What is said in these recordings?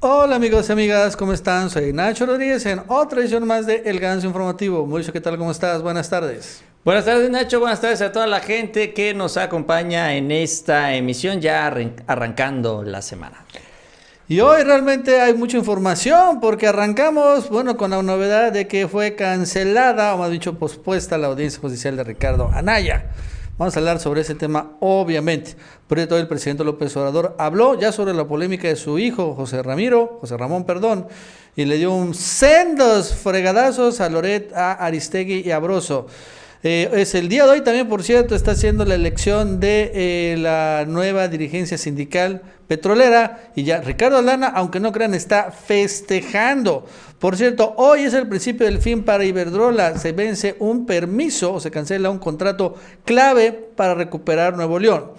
Hola amigos y amigas, ¿cómo están? Soy Nacho Rodríguez en otra edición más de El Ganso Informativo. Mauricio, ¿qué tal? ¿Cómo estás? Buenas tardes. Buenas tardes Nacho, buenas tardes a toda la gente que nos acompaña en esta emisión ya arrancando la semana. Y hoy realmente hay mucha información porque arrancamos, bueno, con la novedad de que fue cancelada, o más dicho, pospuesta la audiencia judicial de Ricardo Anaya. Vamos a hablar sobre ese tema, obviamente. Por eso el presidente López Obrador habló ya sobre la polémica de su hijo, José Ramiro, José Ramón, perdón, y le dio un sendos fregadazos a Loret, a Aristegui y a Broso. Eh, es el día de hoy también, por cierto, está haciendo la elección de eh, la nueva dirigencia sindical petrolera y ya Ricardo Lana, aunque no crean, está festejando. Por cierto, hoy es el principio del fin para Iberdrola. Se vence un permiso o se cancela un contrato clave para recuperar Nuevo León.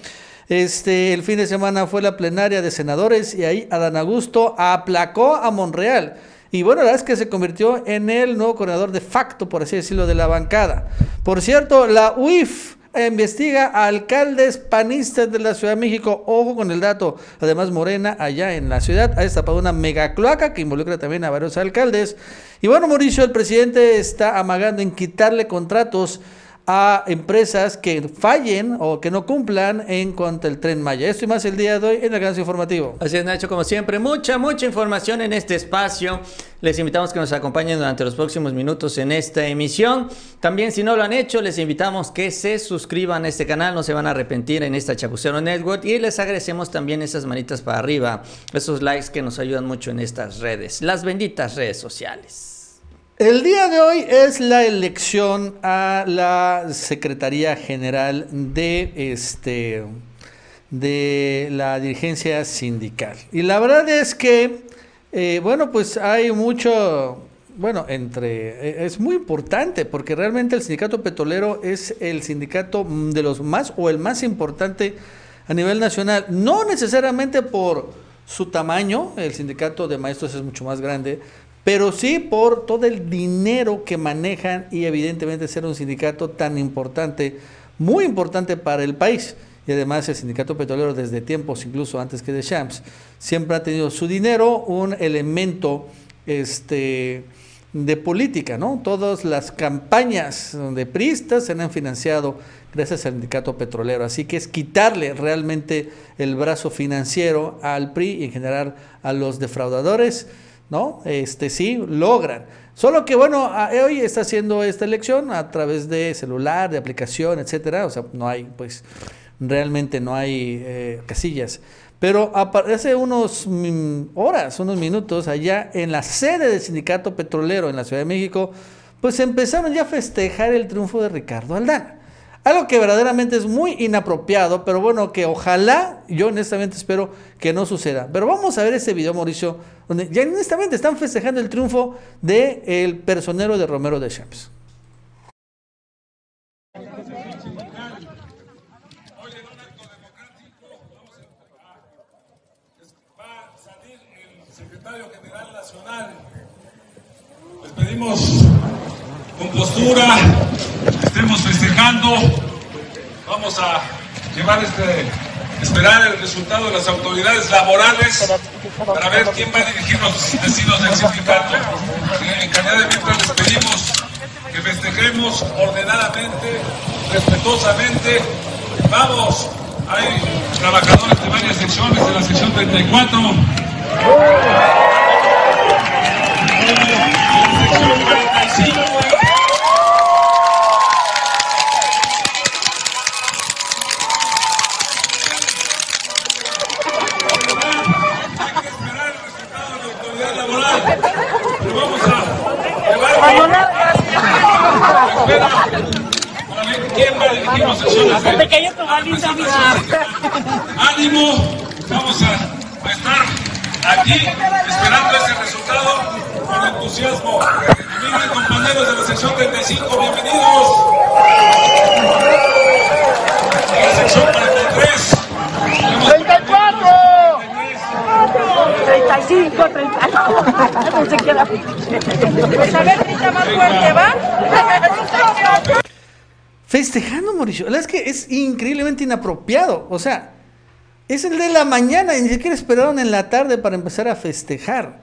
Este, el fin de semana fue la plenaria de senadores y ahí Adán Augusto aplacó a Monreal. Y bueno, la verdad es que se convirtió en el nuevo coordinador de facto, por así decirlo, de la bancada. Por cierto, la UIF investiga a alcaldes panistas de la Ciudad de México. Ojo con el dato. Además, Morena, allá en la ciudad, ha destapado una mega cloaca que involucra también a varios alcaldes. Y bueno, Mauricio, el presidente está amagando en quitarle contratos a empresas que fallen o que no cumplan en cuanto al tren Maya. Esto y más el día de hoy en el Ganso Informativo. Así es, Nacho, como siempre, mucha, mucha información en este espacio. Les invitamos que nos acompañen durante los próximos minutos en esta emisión. También, si no lo han hecho, les invitamos que se suscriban a este canal, no se van a arrepentir en esta Chapucero Network. Y les agradecemos también esas manitas para arriba, esos likes que nos ayudan mucho en estas redes, las benditas redes sociales. El día de hoy es la elección a la Secretaría General de este de la dirigencia sindical. Y la verdad es que, eh, bueno, pues hay mucho, bueno, entre, eh, es muy importante porque realmente el sindicato petrolero es el sindicato de los más o el más importante a nivel nacional, no necesariamente por su tamaño, el sindicato de maestros es mucho más grande, pero sí por todo el dinero que manejan y evidentemente ser un sindicato tan importante, muy importante para el país. Y además el sindicato petrolero desde tiempos, incluso antes que de Champs, siempre ha tenido su dinero un elemento este, de política, ¿no? Todas las campañas de pristas se han financiado gracias al sindicato petrolero. Así que es quitarle realmente el brazo financiero al PRI y en general a los defraudadores ¿no? Este sí, logran. Solo que bueno, hoy está haciendo esta elección a través de celular, de aplicación, etcétera. O sea, no hay, pues, realmente no hay eh, casillas. Pero hace unos horas, unos minutos, allá en la sede del sindicato petrolero en la Ciudad de México, pues empezaron ya a festejar el triunfo de Ricardo Aldana. Algo que verdaderamente es muy inapropiado, pero bueno, que ojalá, yo honestamente espero que no suceda. Pero vamos a ver ese video, Mauricio, donde ya honestamente están festejando el triunfo del el personero de Romero de Champs. Les pedimos con postura, estemos festejando, vamos a llevar este, esperar el resultado de las autoridades laborales para ver quién va a dirigir los destinos del sindicato. En calidad de mientras les pedimos que festejemos ordenadamente, respetuosamente. Vamos, hay trabajadores de varias secciones, de la sección 34. Ánimo, vamos a, estar aquí esperando ese resultado con entusiasmo. Miren compañeros de la sección 35, bienvenidos. la sección 43. 34. 35, 30. Pues a ver, grita más fuerte, ¿va? Festejando, Mauricio. La verdad es que es increíblemente inapropiado. O sea, es el de la mañana, y ni siquiera esperaron en la tarde para empezar a festejar,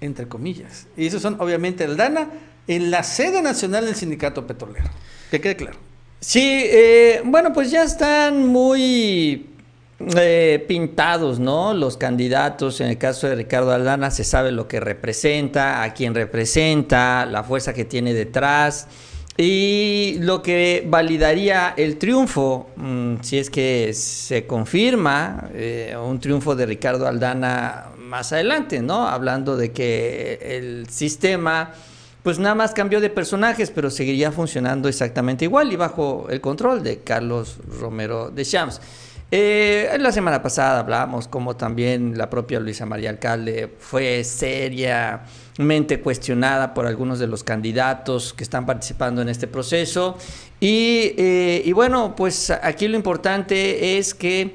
entre comillas. Y esos son obviamente el DANA en la sede nacional del sindicato petrolero. Que quede claro. Sí, eh, bueno, pues ya están muy eh, pintados, ¿no? Los candidatos, en el caso de Ricardo Aldana, se sabe lo que representa, a quién representa, la fuerza que tiene detrás. Y lo que validaría el triunfo, mm, si es que se confirma eh, un triunfo de Ricardo Aldana más adelante, ¿no? Hablando de que el sistema pues nada más cambió de personajes, pero seguiría funcionando exactamente igual y bajo el control de Carlos Romero de Champs. Eh, la semana pasada hablamos como también la propia Luisa María Alcalde fue seriamente cuestionada por algunos de los candidatos que están participando en este proceso. Y, eh, y bueno, pues aquí lo importante es que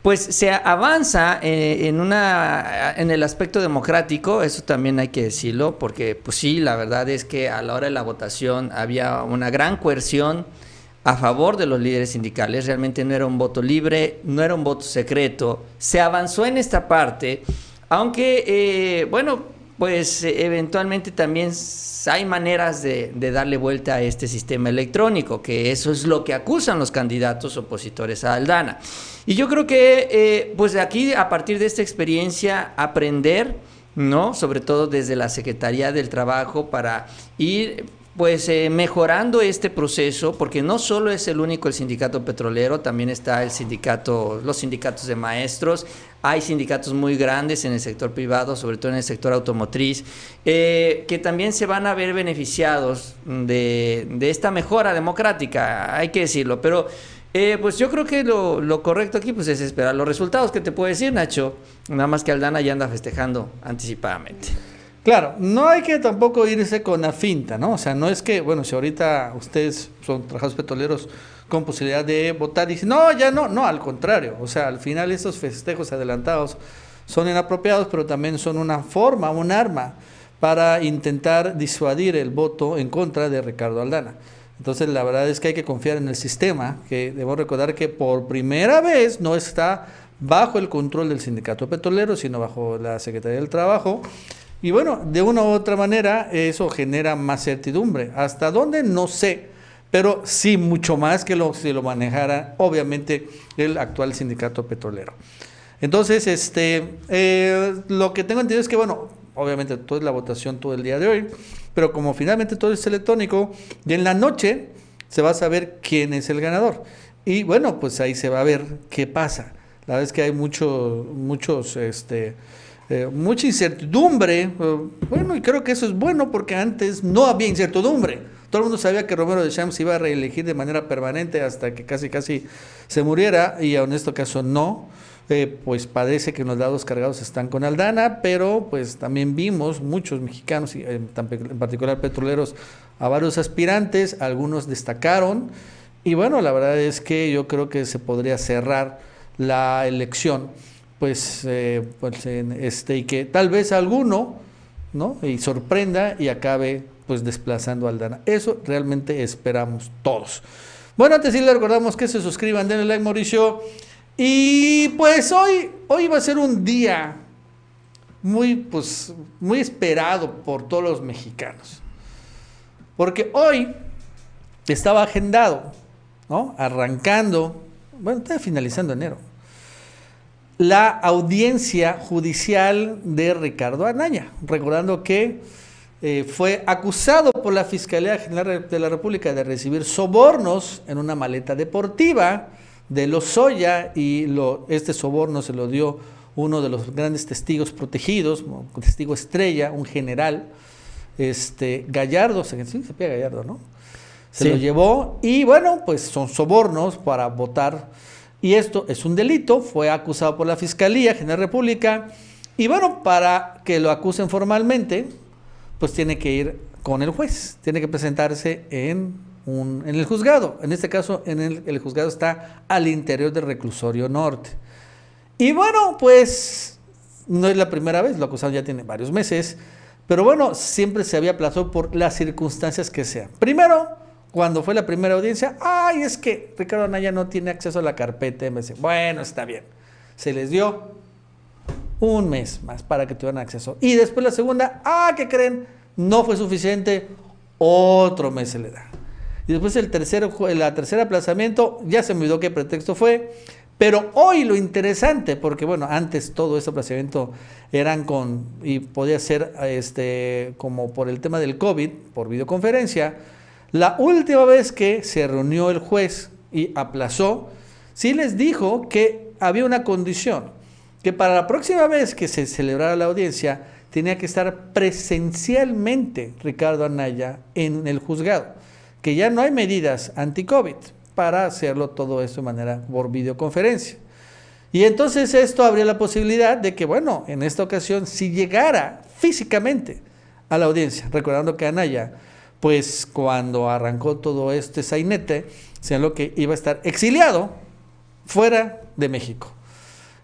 pues se avanza eh, en, una, en el aspecto democrático, eso también hay que decirlo, porque pues sí, la verdad es que a la hora de la votación había una gran coerción a favor de los líderes sindicales, realmente no era un voto libre, no era un voto secreto, se avanzó en esta parte, aunque, eh, bueno, pues eventualmente también hay maneras de, darle vuelta a este sistema electrónico, que eso es lo que acusan los candidatos opositores a Aldana. Y yo creo que, eh, pues de aquí, a partir de esta experiencia, aprender, ¿no? Sobre todo desde la Secretaría del Trabajo para ir pues eh, mejorando este proceso, porque no solo es el único el sindicato petrolero, también está el sindicato, los sindicatos de maestros, hay sindicatos muy grandes en el sector privado, sobre todo en el sector automotriz, eh, que también se van a ver beneficiados de, esta mejora democrática, hay que decirlo, pero eh, pues yo creo que lo, correcto aquí pues es esperar los resultados. Que te puede decir Nacho, nada más que Aldana ya anda festejando anticipadamente. Claro, no hay que tampoco irse con la finta, ¿no? O sea, no es que, bueno, si ahorita ustedes son trabajadores petroleros con posibilidad de votar y dicen, no, ya no, no, al contrario. O sea, al final estos festejos adelantados son inapropiados, pero también son una forma, un arma para intentar disuadir el voto en contra de Ricardo Aldana. Entonces, la verdad es que hay que confiar en el sistema, que debo recordar que por primera vez no está bajo el control del sindicato petrolero, sino bajo la Secretaría del Trabajo y bueno, de una u otra manera eso genera más certidumbre. ¿Hasta dónde? No sé, pero sí mucho más que lo, si lo manejara obviamente el actual sindicato petrolero. Entonces, este, eh, lo que tengo entendido es que, bueno, obviamente toda la votación todo el día de hoy, pero como finalmente todo es electrónico, y en la noche se va a saber quién es el ganador. Y bueno, pues ahí se va a ver qué pasa. La verdad es que hay muchos, muchos, este, eh, mucha incertidumbre. Eh, bueno, y creo que eso es bueno porque antes no había incertidumbre. Todo el mundo sabía que Romero de Champs iba a reelegir de manera permanente hasta que casi casi se muriera y en este caso no. Eh, pues parece que los lados cargados están con Aldana, pero pues también vimos muchos mexicanos, en particular petroleros, a varios aspirantes, algunos destacaron y bueno, la verdad es que yo creo que se podría cerrar la elección pues, eh, pues este, y que tal vez alguno, ¿no? Y sorprenda y acabe pues desplazando al Dana. Eso realmente esperamos todos. Bueno, antes sí le recordamos que se suscriban, denle like Mauricio. Y pues hoy, hoy va a ser un día muy, pues, muy esperado por todos los mexicanos. Porque hoy estaba agendado, ¿no? Arrancando, bueno, está finalizando enero la audiencia judicial de Ricardo Anaya, recordando que eh, fue acusado por la Fiscalía General de la República de recibir sobornos en una maleta deportiva de Lozoya y lo, este soborno se lo dio uno de los grandes testigos protegidos, testigo estrella, un general, este, Gallardo, sí, se pide Gallardo, ¿no? Se lo llevó y bueno, pues son sobornos para votar y esto es un delito, fue acusado por la Fiscalía General República. Y bueno, para que lo acusen formalmente, pues tiene que ir con el juez, tiene que presentarse en, un, en el juzgado. En este caso, en el, el juzgado está al interior del reclusorio norte. Y bueno, pues no es la primera vez, lo acusado ya tiene varios meses, pero bueno, siempre se había aplazado por las circunstancias que sean. Primero, cuando fue la primera audiencia, ay, es que Ricardo Anaya no tiene acceso a la carpeta. Dice, bueno, está bien. Se les dio un mes más para que tuvieran acceso. Y después la segunda, ah, ¿qué creen? No fue suficiente, otro mes se le da. Y después el tercero, la tercera aplazamiento, ya se me olvidó qué pretexto fue, pero hoy lo interesante, porque bueno, antes todo ese aplazamiento eran con, y podía ser este, como por el tema del COVID, por videoconferencia, la última vez que se reunió el juez y aplazó, sí les dijo que había una condición que para la próxima vez que se celebrara la audiencia tenía que estar presencialmente Ricardo Anaya en el juzgado, que ya no hay medidas anti-COVID para hacerlo todo esto de manera por videoconferencia. Y entonces esto habría la posibilidad de que, bueno, en esta ocasión, si llegara físicamente a la audiencia, recordando que Anaya, pues cuando arrancó todo este sainete, lo que iba a estar exiliado fuera de México.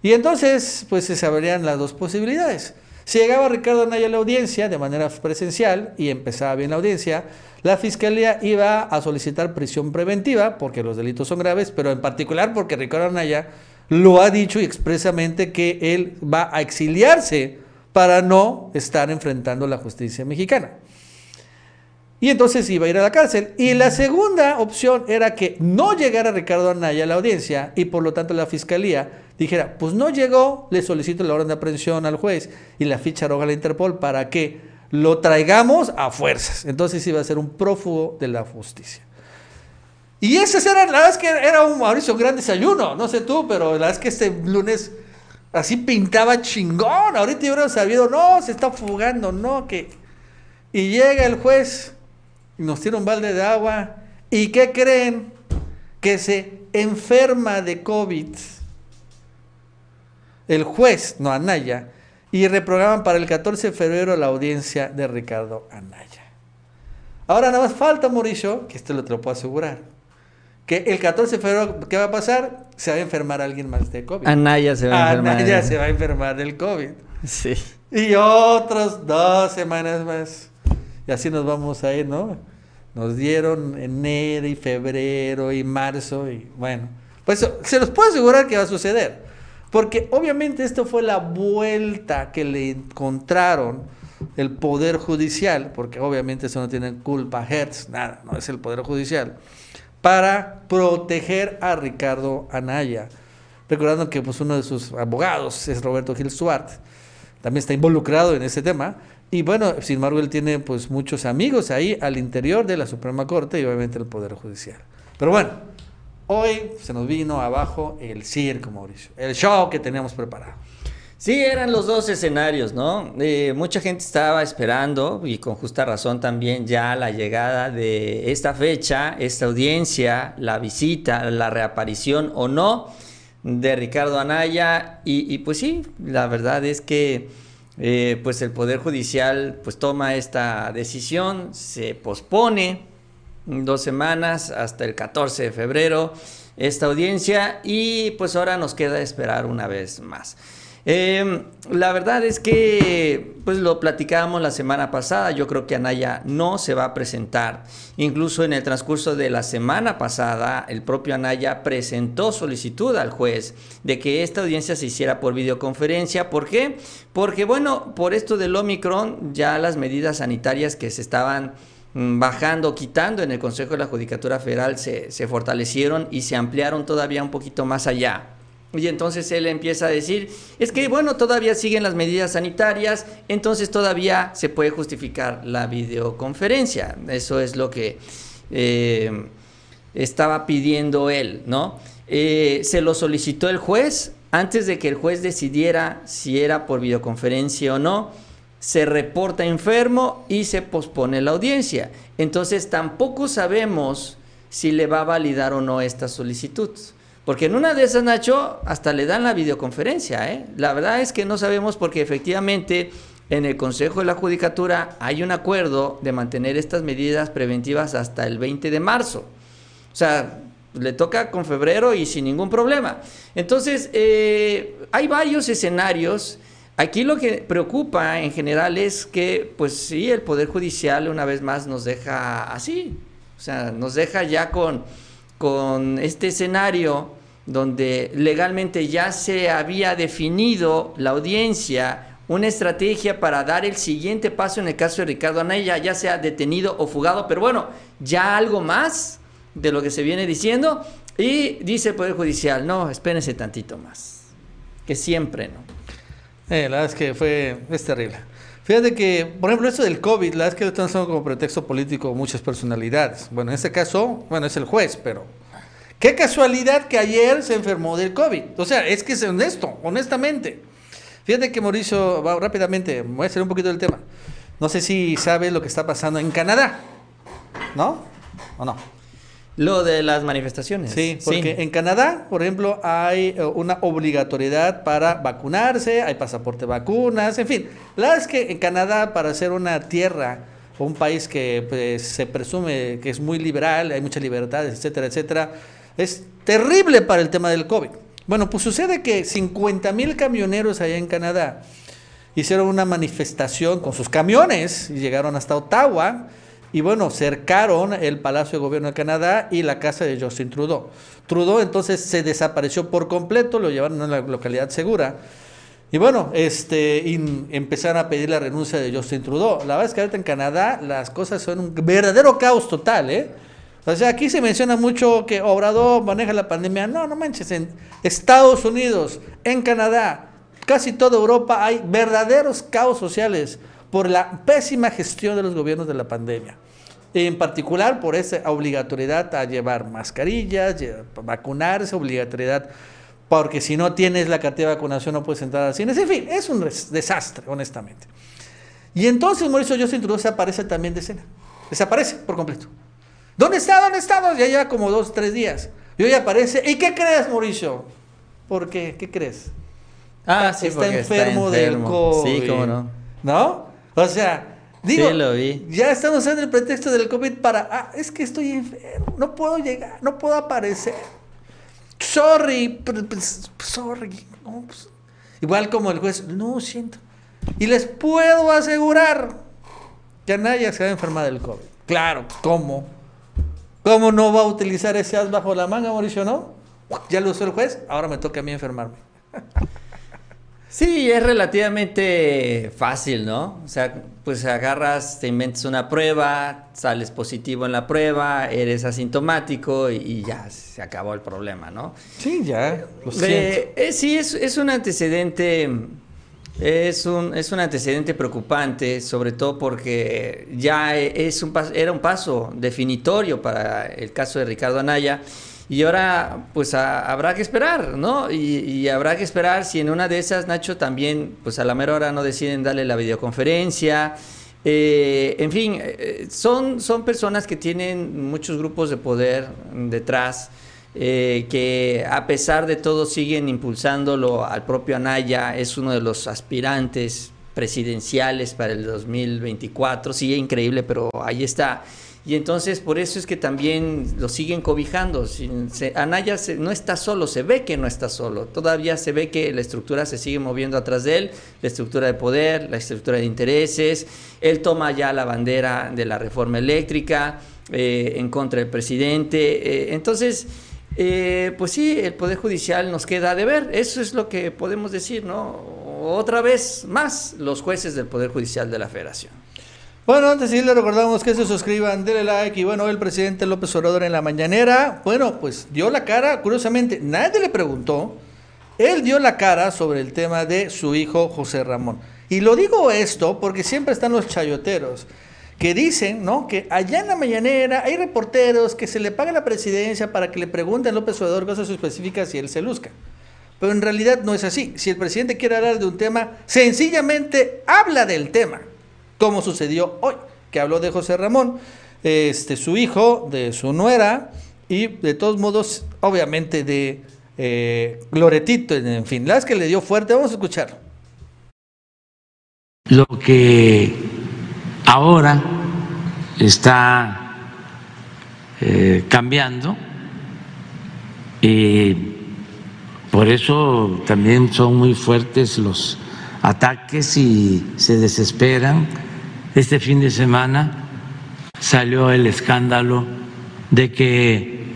Y entonces, pues se sabrían las dos posibilidades. Si llegaba Ricardo Anaya a la audiencia de manera presencial y empezaba bien la audiencia, la fiscalía iba a solicitar prisión preventiva porque los delitos son graves, pero en particular porque Ricardo Anaya lo ha dicho expresamente que él va a exiliarse para no estar enfrentando la justicia mexicana. Y entonces iba a ir a la cárcel. Y la segunda opción era que no llegara Ricardo Anaya a la audiencia y por lo tanto la fiscalía dijera, pues no llegó, le solicito la orden de aprehensión al juez y la ficha roja a la Interpol para que lo traigamos a fuerzas. Entonces iba a ser un prófugo de la justicia. Y ese era, la verdad es que era un Mauricio un gran desayuno, no sé tú, pero la verdad es que este lunes así pintaba chingón. Ahorita yo hubiera sabido, no, se está fugando, no, que... Y llega el juez y nos tira un balde de agua. ¿Y qué creen? Que se enferma de COVID el juez, no Anaya, y reprograman para el 14 de febrero la audiencia de Ricardo Anaya. Ahora nada más falta, Mauricio, que esto lo te lo puedo asegurar, que el 14 de febrero, ¿qué va a pasar? Se va a enfermar alguien más de COVID. Anaya se va a enfermar. Anaya se va a enfermar del COVID. Sí. Y otros dos semanas más. Y así nos vamos a ir, ¿no? Nos dieron enero y febrero y marzo y bueno. Pues se los puedo asegurar que va a suceder. Porque obviamente esto fue la vuelta que le encontraron el Poder Judicial, porque obviamente eso no tiene culpa Hertz, nada, no es el Poder Judicial, para proteger a Ricardo Anaya. Recordando que pues, uno de sus abogados es Roberto Gil Suárez, también está involucrado en ese tema. Y bueno, sin embargo, él tiene pues muchos amigos ahí al interior de la Suprema Corte y obviamente el Poder Judicial. Pero bueno, Hoy se nos vino abajo el circo, Mauricio, el show que teníamos preparado. Sí, eran los dos escenarios, ¿no? Eh, mucha gente estaba esperando, y con justa razón también, ya la llegada de esta fecha, esta audiencia, la visita, la reaparición o no de Ricardo Anaya. Y, pues sí, la verdad es que eh, pues el Poder Judicial pues toma esta decisión, se pospone dos semanas hasta el 14 de febrero esta audiencia y pues ahora nos queda esperar una vez más. Em, la verdad es que, pues lo platicábamos la semana pasada, yo creo que Anaya no se va a presentar. Incluso en el transcurso de la semana pasada, el propio Anaya presentó solicitud al juez de que esta audiencia se hiciera por videoconferencia. ¿Por qué? Porque, bueno, por esto del Omicron, ya las medidas sanitarias que se estaban Mm, bajando, quitando en el Consejo de la Judicatura Federal se, fortalecieron y se ampliaron todavía un poquito más allá. Y entonces él empieza a decir, es que bueno, todavía siguen las medidas sanitarias, entonces todavía se puede justificar la videoconferencia. Eso es lo que eh, estaba pidiendo él, ¿no? Eh, se lo solicitó el juez antes de que el juez decidiera si era por videoconferencia o no se reporta enfermo y se pospone la audiencia. Entonces tampoco sabemos si le va a validar o no esta solicitud. Porque en una de esas, Nacho, hasta le dan la videoconferencia. ¿eh? La verdad es que no sabemos porque efectivamente en el Consejo de la Judicatura hay un acuerdo de mantener estas medidas preventivas hasta el 20 de marzo. O sea, le toca con febrero y sin ningún problema. Entonces, eh, hay varios escenarios Aquí lo que preocupa en general es que, pues sí, el Poder Judicial una vez más nos deja así, o sea, nos deja ya con, con este escenario donde legalmente ya se había definido la audiencia una estrategia para dar el siguiente paso en el caso de Ricardo Anaya, ya sea detenido o fugado, pero bueno, ya algo más de lo que se viene diciendo. Y dice el Poder Judicial, no, espérense tantito más, que siempre no. Eh, la verdad es que fue, es terrible. Fíjate que, por ejemplo, esto del COVID, la verdad es que lo están usando como pretexto político muchas personalidades. Bueno, en este caso, bueno, es el juez, pero qué casualidad que ayer se enfermó del COVID. O sea, es que es honesto, honestamente. Fíjate que Mauricio, va, rápidamente, voy a hacer un poquito del tema. No sé si sabes lo que está pasando en Canadá, ¿no? ¿O no? Lo de las manifestaciones. Sí, porque en Canadá, por ejemplo, hay eh, una obligatoriedad para vacunarse, hay pasaporte vacunas, en fin. La verdad es que en Canadá, para ser una tierra o un país que pues, se presume que es muy liberal, hay muchas libertades, etcétera, etcétera, es terrible para el tema del COVID. Bueno, pues sucede que 50 mil camioneros allá en Canadá hicieron una manifestación con sus camiones y llegaron hasta Ottawa y bueno, cercaron el Palacio de Gobierno de Canadá y la casa de Justin Trudeau. Trudeau entonces se desapareció por completo, lo llevaron a una localidad segura. Y bueno, este, empezaron a pedir la renuncia de Justin Trudeau. La verdad es que ahorita en Canadá las cosas son un verdadero caos total, ¿eh? O sea, aquí se menciona mucho que Obrador maneja la pandemia. No, no manches, en Estados Unidos, en Canadá, casi toda Europa hay verdaderos caos sociales por la pésima gestión de los gobiernos de la pandemia. En particular por esa obligatoriedad a llevar mascarillas, vacunarse, obligatoriedad, porque si no tienes la cartilla de vacunación no puedes entrar al cine. En fin, es un desastre, honestamente. Y entonces Mauricio Justin Trudeau desaparece también de escena. Desaparece por completo. ¿Dónde está? ¿Dónde está? Ya lleva como dos, tres días. Y hoy aparece. ¿Y qué crees, Mauricio? ¿Por qué? ¿Qué crees? Ah, sí, está enfermo, del COVID. Sí, cómo no. ¿No? O sea, digo, ya estamos usando el pretexto del COVID para, ah, es que estoy enfermo, no puedo llegar, no puedo aparecer. Sorry, pues, sorry. Pues, igual como el juez, no siento. Y les puedo asegurar que nadie se va a enfermar del COVID. Claro, ¿cómo? ¿Cómo no va a utilizar ese as bajo la manga, Mauricio, no? Ya lo usó el juez, ahora me toca a mí enfermarme. Sí, es relativamente fácil, ¿no? O sea, pues agarras, te inventas una prueba, sales positivo en la prueba, eres asintomático y, ya se acabó el problema, ¿no? Sí, ya, lo eh, eh, sí, es, es, un antecedente, es un, es un antecedente preocupante, sobre todo porque ya es un, era un paso definitorio para el caso de Ricardo Anaya. Y ahora, pues habrá que esperar, ¿no? Y, habrá que esperar si en una de esas, Nacho, también, pues a la mera hora no deciden darle la videoconferencia. Eh, en fin, eh, son, son personas que tienen muchos grupos de poder detrás, eh, que a pesar de todo siguen impulsándolo al propio Anaya, es uno de los aspirantes presidenciales para el 2024. Sí, increíble, pero ahí está. Y entonces por eso es que también lo siguen cobijando. Anaya no está solo, se ve que no está solo. Todavía se ve que la estructura se sigue moviendo atrás de él, la estructura de poder, la estructura de intereses. Él toma ya la bandera de la reforma eléctrica eh, en contra del presidente. Eh, entonces, eh, pues sí, el Poder Judicial nos queda de ver. Eso es lo que podemos decir, ¿no? Otra vez más los jueces del Poder Judicial de la Federación. Bueno, antes sí le recordamos que se suscriban, denle like y bueno, el presidente López Obrador en la mañanera, bueno, pues dio la cara, curiosamente, nadie le preguntó, él dio la cara sobre el tema de su hijo José Ramón. Y lo digo esto porque siempre están los chayoteros que dicen, ¿no? Que allá en la mañanera hay reporteros que se le paga la presidencia para que le pregunten a López Obrador cosas específicas y él se luzca. Pero en realidad no es así. Si el presidente quiere hablar de un tema, sencillamente habla del tema como sucedió hoy, que habló de José Ramón, este, su hijo, de su nuera, y de todos modos, obviamente, de eh, en fin, las que le dio fuerte, vamos a escuchar. Lo que ahora está eh, cambiando, y por eso también son muy fuertes los ataques y se desesperan. Este fin de semana salió el escándalo de que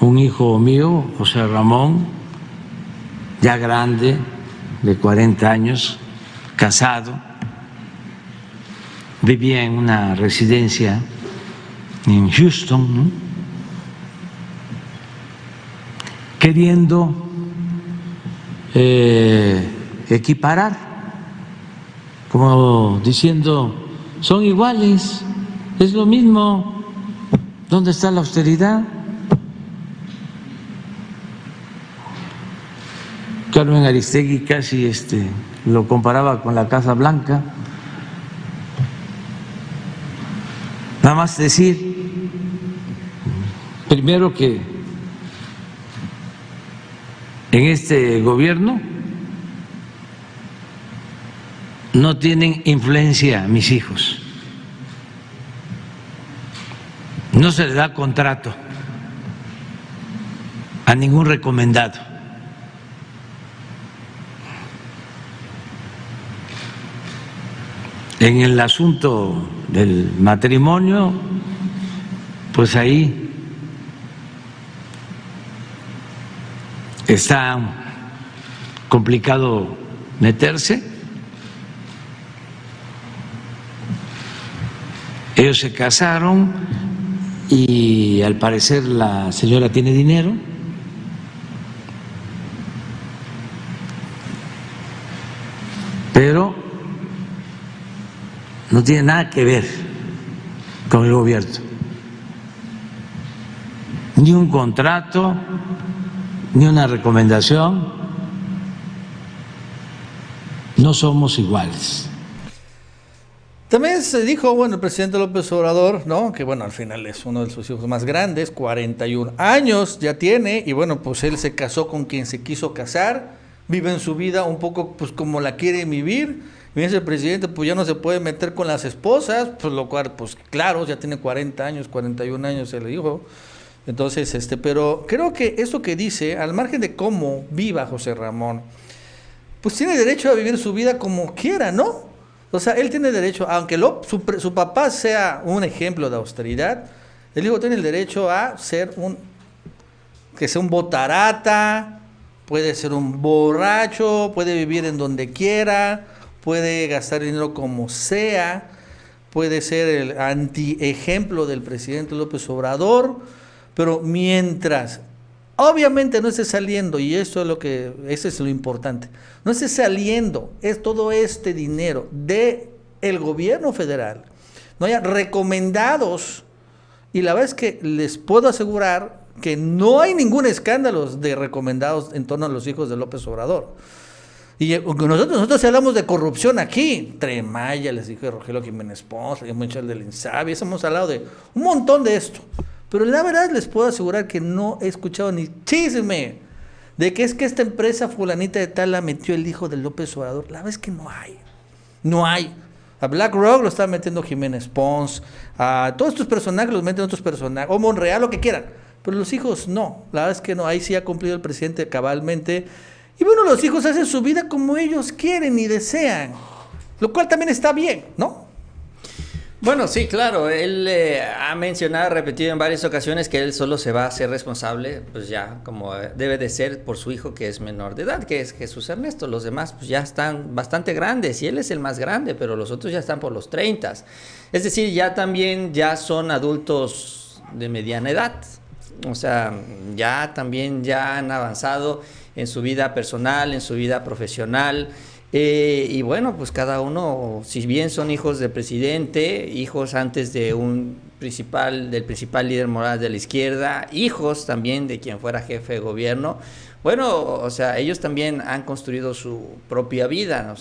un hijo mío, José Ramón, ya grande, de 40 años, casado, vivía en una residencia en Houston, queriendo eh, equiparar, como diciendo, son iguales, es lo mismo, ¿dónde está la austeridad? Carmen Aristegui casi este, lo comparaba con la Casa Blanca. Nada más decir, primero que en este gobierno no tienen influencia mis hijos. No se le da contrato a ningún recomendado. En el asunto del matrimonio, pues ahí está complicado meterse. Ellos se casaron y al parecer la señora tiene dinero. Pero no tiene nada que ver con el gobierno. Ni un contrato, ni una recomendación. No somos iguales. También se dijo, bueno, el presidente López Obrador, ¿no? Que bueno, al final es uno de sus hijos más grandes, 41 años ya tiene, y bueno, pues él se casó con quien se quiso casar, vive en su vida un poco pues como la quiere vivir El presidente pues ya no se puede meter con las esposas, pues lo cual, pues claro, ya tiene 40 años, 41 años el hijo. Entonces, este, pero creo que eso que dice, al margen de cómo viva José Ramón, pues tiene derecho a vivir su vida como quiera, ¿no? O sea, él tiene derecho, aunque su papá sea un ejemplo de austeridad, el hijo tiene el derecho a ser un, que sea un botarata, puede ser un borracho, puede vivir en donde quiera, puede gastar dinero como sea, puede ser el anti-ejemplo del presidente López Obrador, pero mientras obviamente no esté saliendo, y esto es lo que, eso es lo importante, no esté saliendo es todo este dinero de el gobierno federal, no haya recomendados, y la verdad es que les puedo asegurar que no hay ningún escándalo de recomendados en torno a los hijos de López Obrador. Y nosotros, nosotros hablamos de corrupción aquí, Tremaya, les dije Rogelio Jiménez Pons, muchas del Insabi, hemos hablado de un montón de esto. Pero la verdad les puedo asegurar que no he escuchado ni chisme de que es que esta empresa fulanita de tal la metió el hijo de López Obrador. La verdad es que no hay. No hay. A BlackRock lo está metiendo Jiménez Pons, a todos estos personajes los meten otros personajes, o Monreal, lo que quieran. Pero los hijos no. La verdad es que no. Ahí sí ha cumplido el presidente cabalmente y bueno, los hijos hacen su vida como ellos quieren y desean, lo cual también está bien, ¿no? Bueno, sí, claro. Él eh, ha mencionado, repetido en varias ocasiones que él solo se va a ser responsable, pues ya, como debe de ser por su hijo que es menor de edad, que es Jesús Ernesto. Los demás, pues ya están bastante grandes y él es el más grande, pero los otros ya están por los 30. Es decir, ya también ya son adultos de mediana edad. O sea, ya también ya han avanzado en su vida personal, en su vida profesional. Eh, y bueno, pues cada uno, si bien son hijos del presidente, hijos antes de un principal, del principal líder moral de la izquierda, hijos también de quien fuera jefe de gobierno, bueno, o sea, ellos también han construido su propia vida,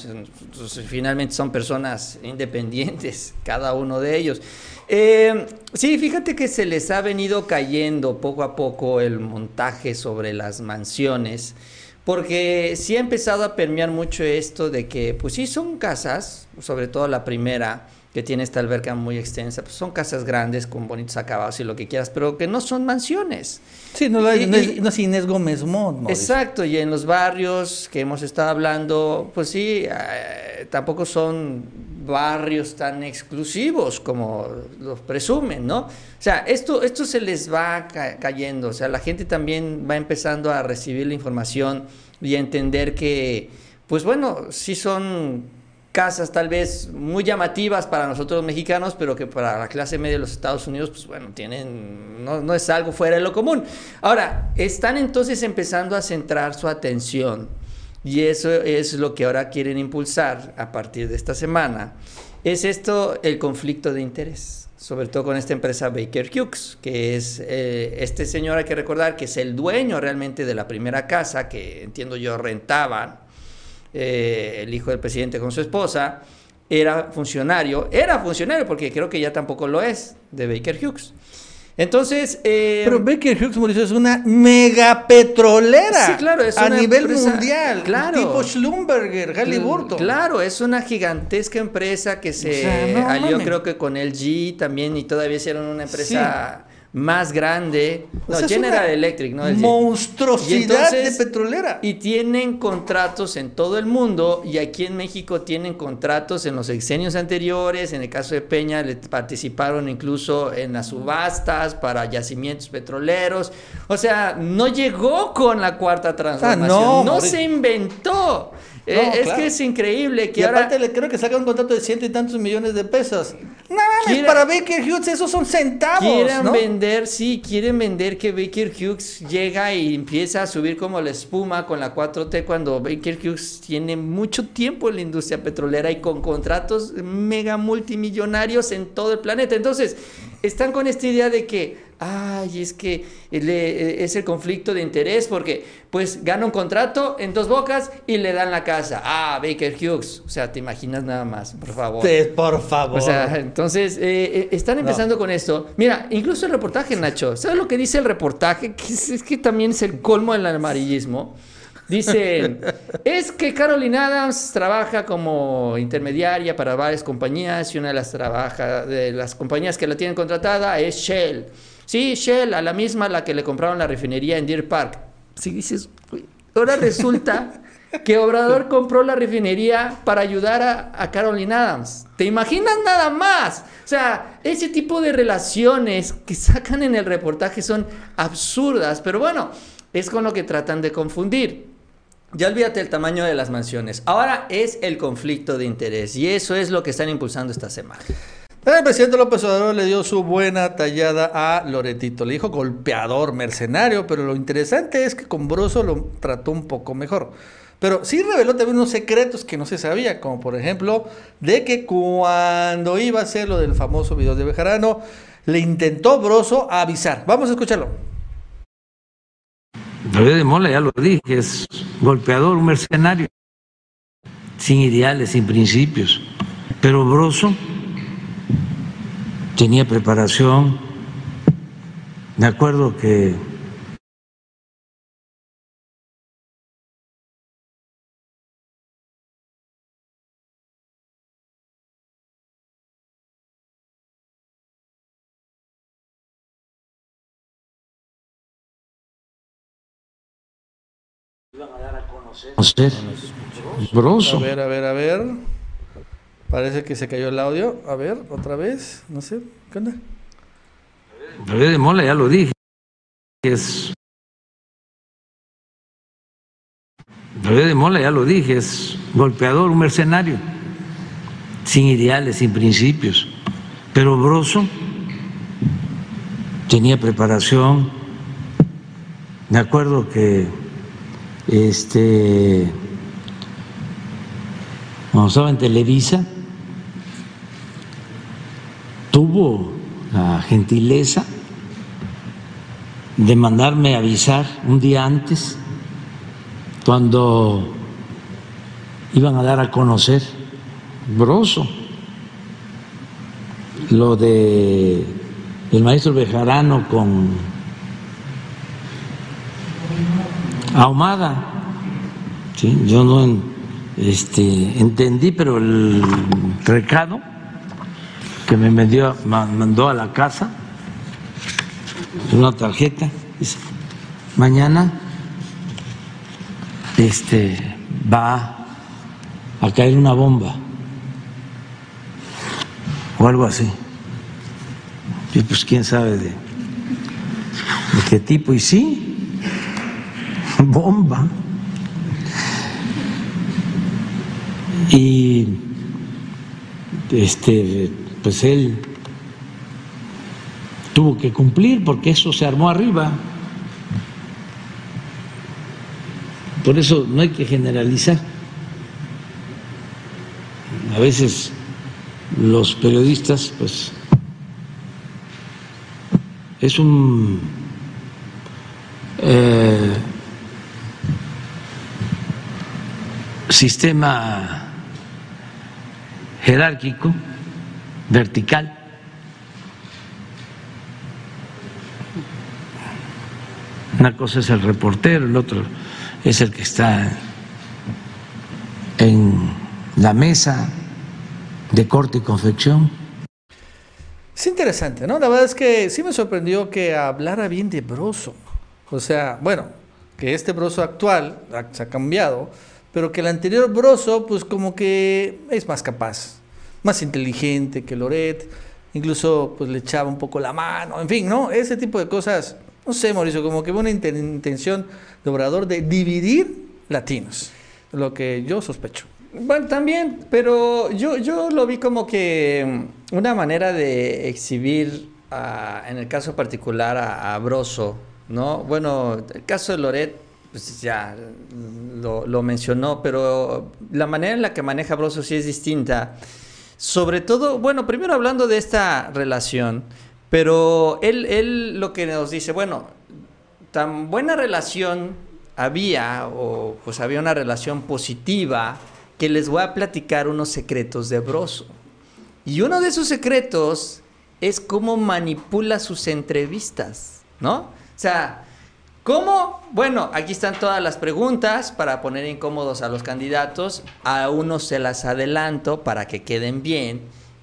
finalmente son personas independientes, cada uno de ellos. Eh, sí, fíjate que se les ha venido cayendo poco a poco el montaje sobre las mansiones, porque sí ha empezado a permear mucho esto de que, pues sí, son casas, sobre todo la primera, que tiene esta alberca muy extensa, pues son casas grandes con bonitos acabados y lo que quieras, pero que no son mansiones. Sí, no, la, no, es, Inés Gómez Mont. Exacto, y en los barrios que hemos estado hablando, pues sí, eh, tampoco son barrios tan exclusivos como los presumen, ¿no? O sea, esto, esto se les va cayendo, o sea, la gente también va empezando a recibir la información y a entender que, pues bueno, sí son casas tal vez muy llamativas para nosotros los mexicanos, pero que para la clase media de los Estados Unidos, pues bueno, tienen, no, no es algo fuera de lo común. Ahora, están entonces empezando a centrar su atención y eso es lo que ahora quieren impulsar a partir de esta semana. Es esto el conflicto de interés, sobre todo con esta empresa Baker Hughes, que es eh, este señor, hay que recordar, que es el dueño realmente de la primera casa, que entiendo yo rentaban, eh, el hijo del presidente con su esposa, era funcionario, era funcionario porque creo que ya tampoco lo es, de Baker Hughes. Entonces. Eh, Pero Baker Hughes, Mauricio, es una mega petrolera. Sí, claro, es A nivel mundial. Claro. Tipo Schlumberger, Halliburton. Claro, es una gigantesca empresa que se alió, creo que con LG también, y todavía hicieron una empresa más grande. No, General Electric, ¿no? monstruosidad de petrolera. Y tienen contratos en todo el mundo y aquí en México tienen contratos en los exenios anteriores. En el caso de Peña le participaron incluso en las subastas para yacimientos petroleros. O sea, no llegó con la cuarta ah, transformación. no se inventó. Eh, es que es increíble que y aparte le creo que saca un contrato de ciento y tantos millones de pesos. No mames, para Baker Hughes esos son centavos. Quieren vender, sí, quieren vender que Baker Hughes llega y empieza a subir como la espuma con la 4T cuando Baker Hughes tiene mucho tiempo en la industria petrolera y con contratos mega multimillonarios en todo el planeta. Entonces, están con esta idea de que ay, es que es el conflicto de interés porque pues gana un contrato en dos bocas y le dan la casa. Ah, Baker Hughes. O sea, te imaginas nada más, por favor. por favor. O sea, entonces eh, eh, están empezando con esto. Mira, incluso el reportaje, Nacho. ¿Sabes lo que dice el reportaje? Que es, que también es el colmo del amarillismo. Dice, es que Caroline Adams trabaja como intermediaria para varias compañías y una de las, trabaja, de las compañías que la tienen contratada es Shell. Sí, Shell, a la misma la que le compraron la refinería en Deer Park. Si dices, ahora resulta que Obrador compró la refinería para ayudar a, a Caroline Adams. ¿Te imaginas nada más? O sea, ese tipo de relaciones que sacan en el reportaje son absurdas, pero bueno, es con lo que tratan de confundir. Ya olvídate el tamaño de las mansiones. Ahora es el conflicto de interés y eso es lo que están impulsando esta semana. El presidente López Obrador le dio su buena tallada a Loretito. Le dijo golpeador, mercenario, pero lo interesante es que con Broso lo trató un poco mejor. Pero sí reveló también unos secretos que no se sabía, como por ejemplo de que cuando iba a hacer lo del famoso video de Bejarano, le intentó Broso avisar. Vamos a escucharlo. David de Mola, ya lo dije, es golpeador, un mercenario, sin ideales, sin principios. Pero Broso tenía preparación. Me acuerdo que conocer. Broso. A ver, a ver, a ver. Parece que se cayó el audio. A ver, otra vez. No sé. ¿Qué onda? Bebé de Mola, ya lo dije. Es. Bebé de Mola, ya lo dije. Es golpeador, un mercenario. Sin ideales, sin principios. Pero Broso tenía preparación. Me acuerdo que este cuando estaba en Televisa tuvo la gentileza de mandarme avisar un día antes cuando iban a dar a conocer Broso lo de el maestro Bejarano con Ahumada. Yo no este, entendí, pero el recado que me mandó a la casa, una tarjeta, dice, mañana este, va a caer una bomba o algo así. Y pues quién sabe de, de qué tipo. Y sí, bomba. Y este, pues él tuvo que cumplir porque eso se armó arriba. Por eso no hay que generalizar. A veces los periodistas, pues, es un eh, sistema jerárquico, vertical. Una cosa es el reportero, el otro es el que está en la mesa de corte y confección. Es interesante, ¿no? La verdad es que sí me sorprendió que hablara bien de Broso. O sea, bueno, que este Broso actual se ha cambiado, pero que el anterior Broso, pues como que es más capaz, más inteligente que Loret, incluso pues le echaba un poco la mano, en fin, ¿no? Ese tipo de cosas, no sé, Mauricio, como que una intención de Obrador de dividir latinos, lo que yo sospecho. Bueno, también, pero yo, yo lo vi como que una manera de exhibir, en el caso particular, a, a Broso, ¿no? Bueno, el caso de Loret pues ya lo, mencionó, pero la manera en la que maneja Broso sí es distinta. Sobre todo, bueno, primero hablando de esta relación, pero él, él lo que nos dice, bueno, tan buena relación había, o pues había una relación positiva, que les voy a platicar unos secretos de Broso. Y uno de esos secretos es cómo manipula sus entrevistas, ¿no? O sea, ¿Cómo? Bueno, aquí están todas las preguntas para poner incómodos a los candidatos. A unos se las adelanto para que queden bien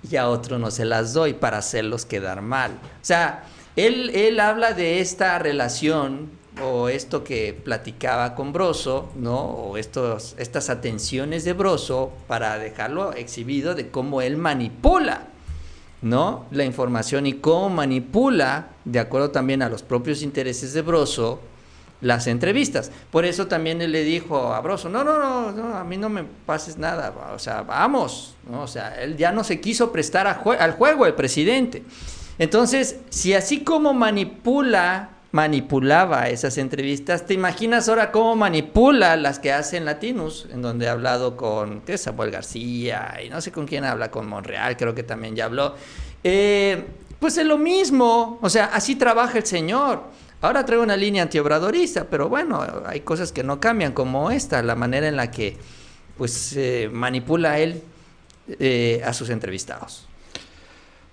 y a otros no se las doy para hacerlos quedar mal. O sea, él, él habla de esta relación o esto que platicaba con Broso, ¿no? O estos, estas atenciones de Broso para dejarlo exhibido de cómo él manipula, ¿no? La información y cómo manipula, de acuerdo también a los propios intereses de Broso, las entrevistas. Por eso también él le dijo a Broso, no, no, no, no, a mí no me pases nada, o sea, vamos, ¿no? o sea, él ya no se quiso prestar al juego el presidente. Entonces, si así como manipula, manipulaba esas entrevistas, ¿te imaginas ahora cómo manipula las que hacen Latinos, en donde ha hablado con ¿qué Samuel García y no sé con quién habla, con Monreal, creo que también ya habló? Eh, pues es lo mismo, o sea, así trabaja el señor. Ahora traigo una línea antiobradorista, pero bueno, hay cosas que no cambian, como esta, la manera en la que pues manipula él eh, a sus entrevistados.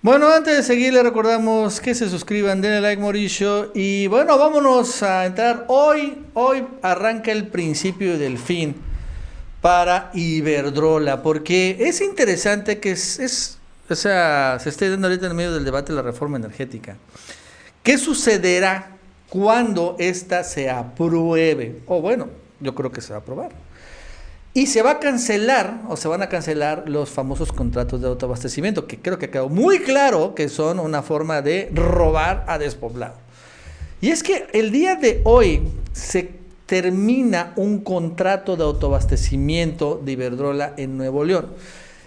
Bueno, antes de seguir, le recordamos que se suscriban, denle like, Mauricio. Y bueno, vámonos a entrar. Hoy, hoy arranca el principio del fin para Iberdrola, porque es interesante que es, o sea, se esté dando ahorita en medio del debate de la reforma energética. ¿Qué sucederá cuando ésta se apruebe. O bueno, yo creo que se va a aprobar. Y se va a cancelar, o se van a cancelar los famosos contratos de autoabastecimiento, que creo que quedó muy claro que son una forma de robar a despoblado. Y es que el día de hoy se termina un contrato de autoabastecimiento de Iberdrola en Nuevo León.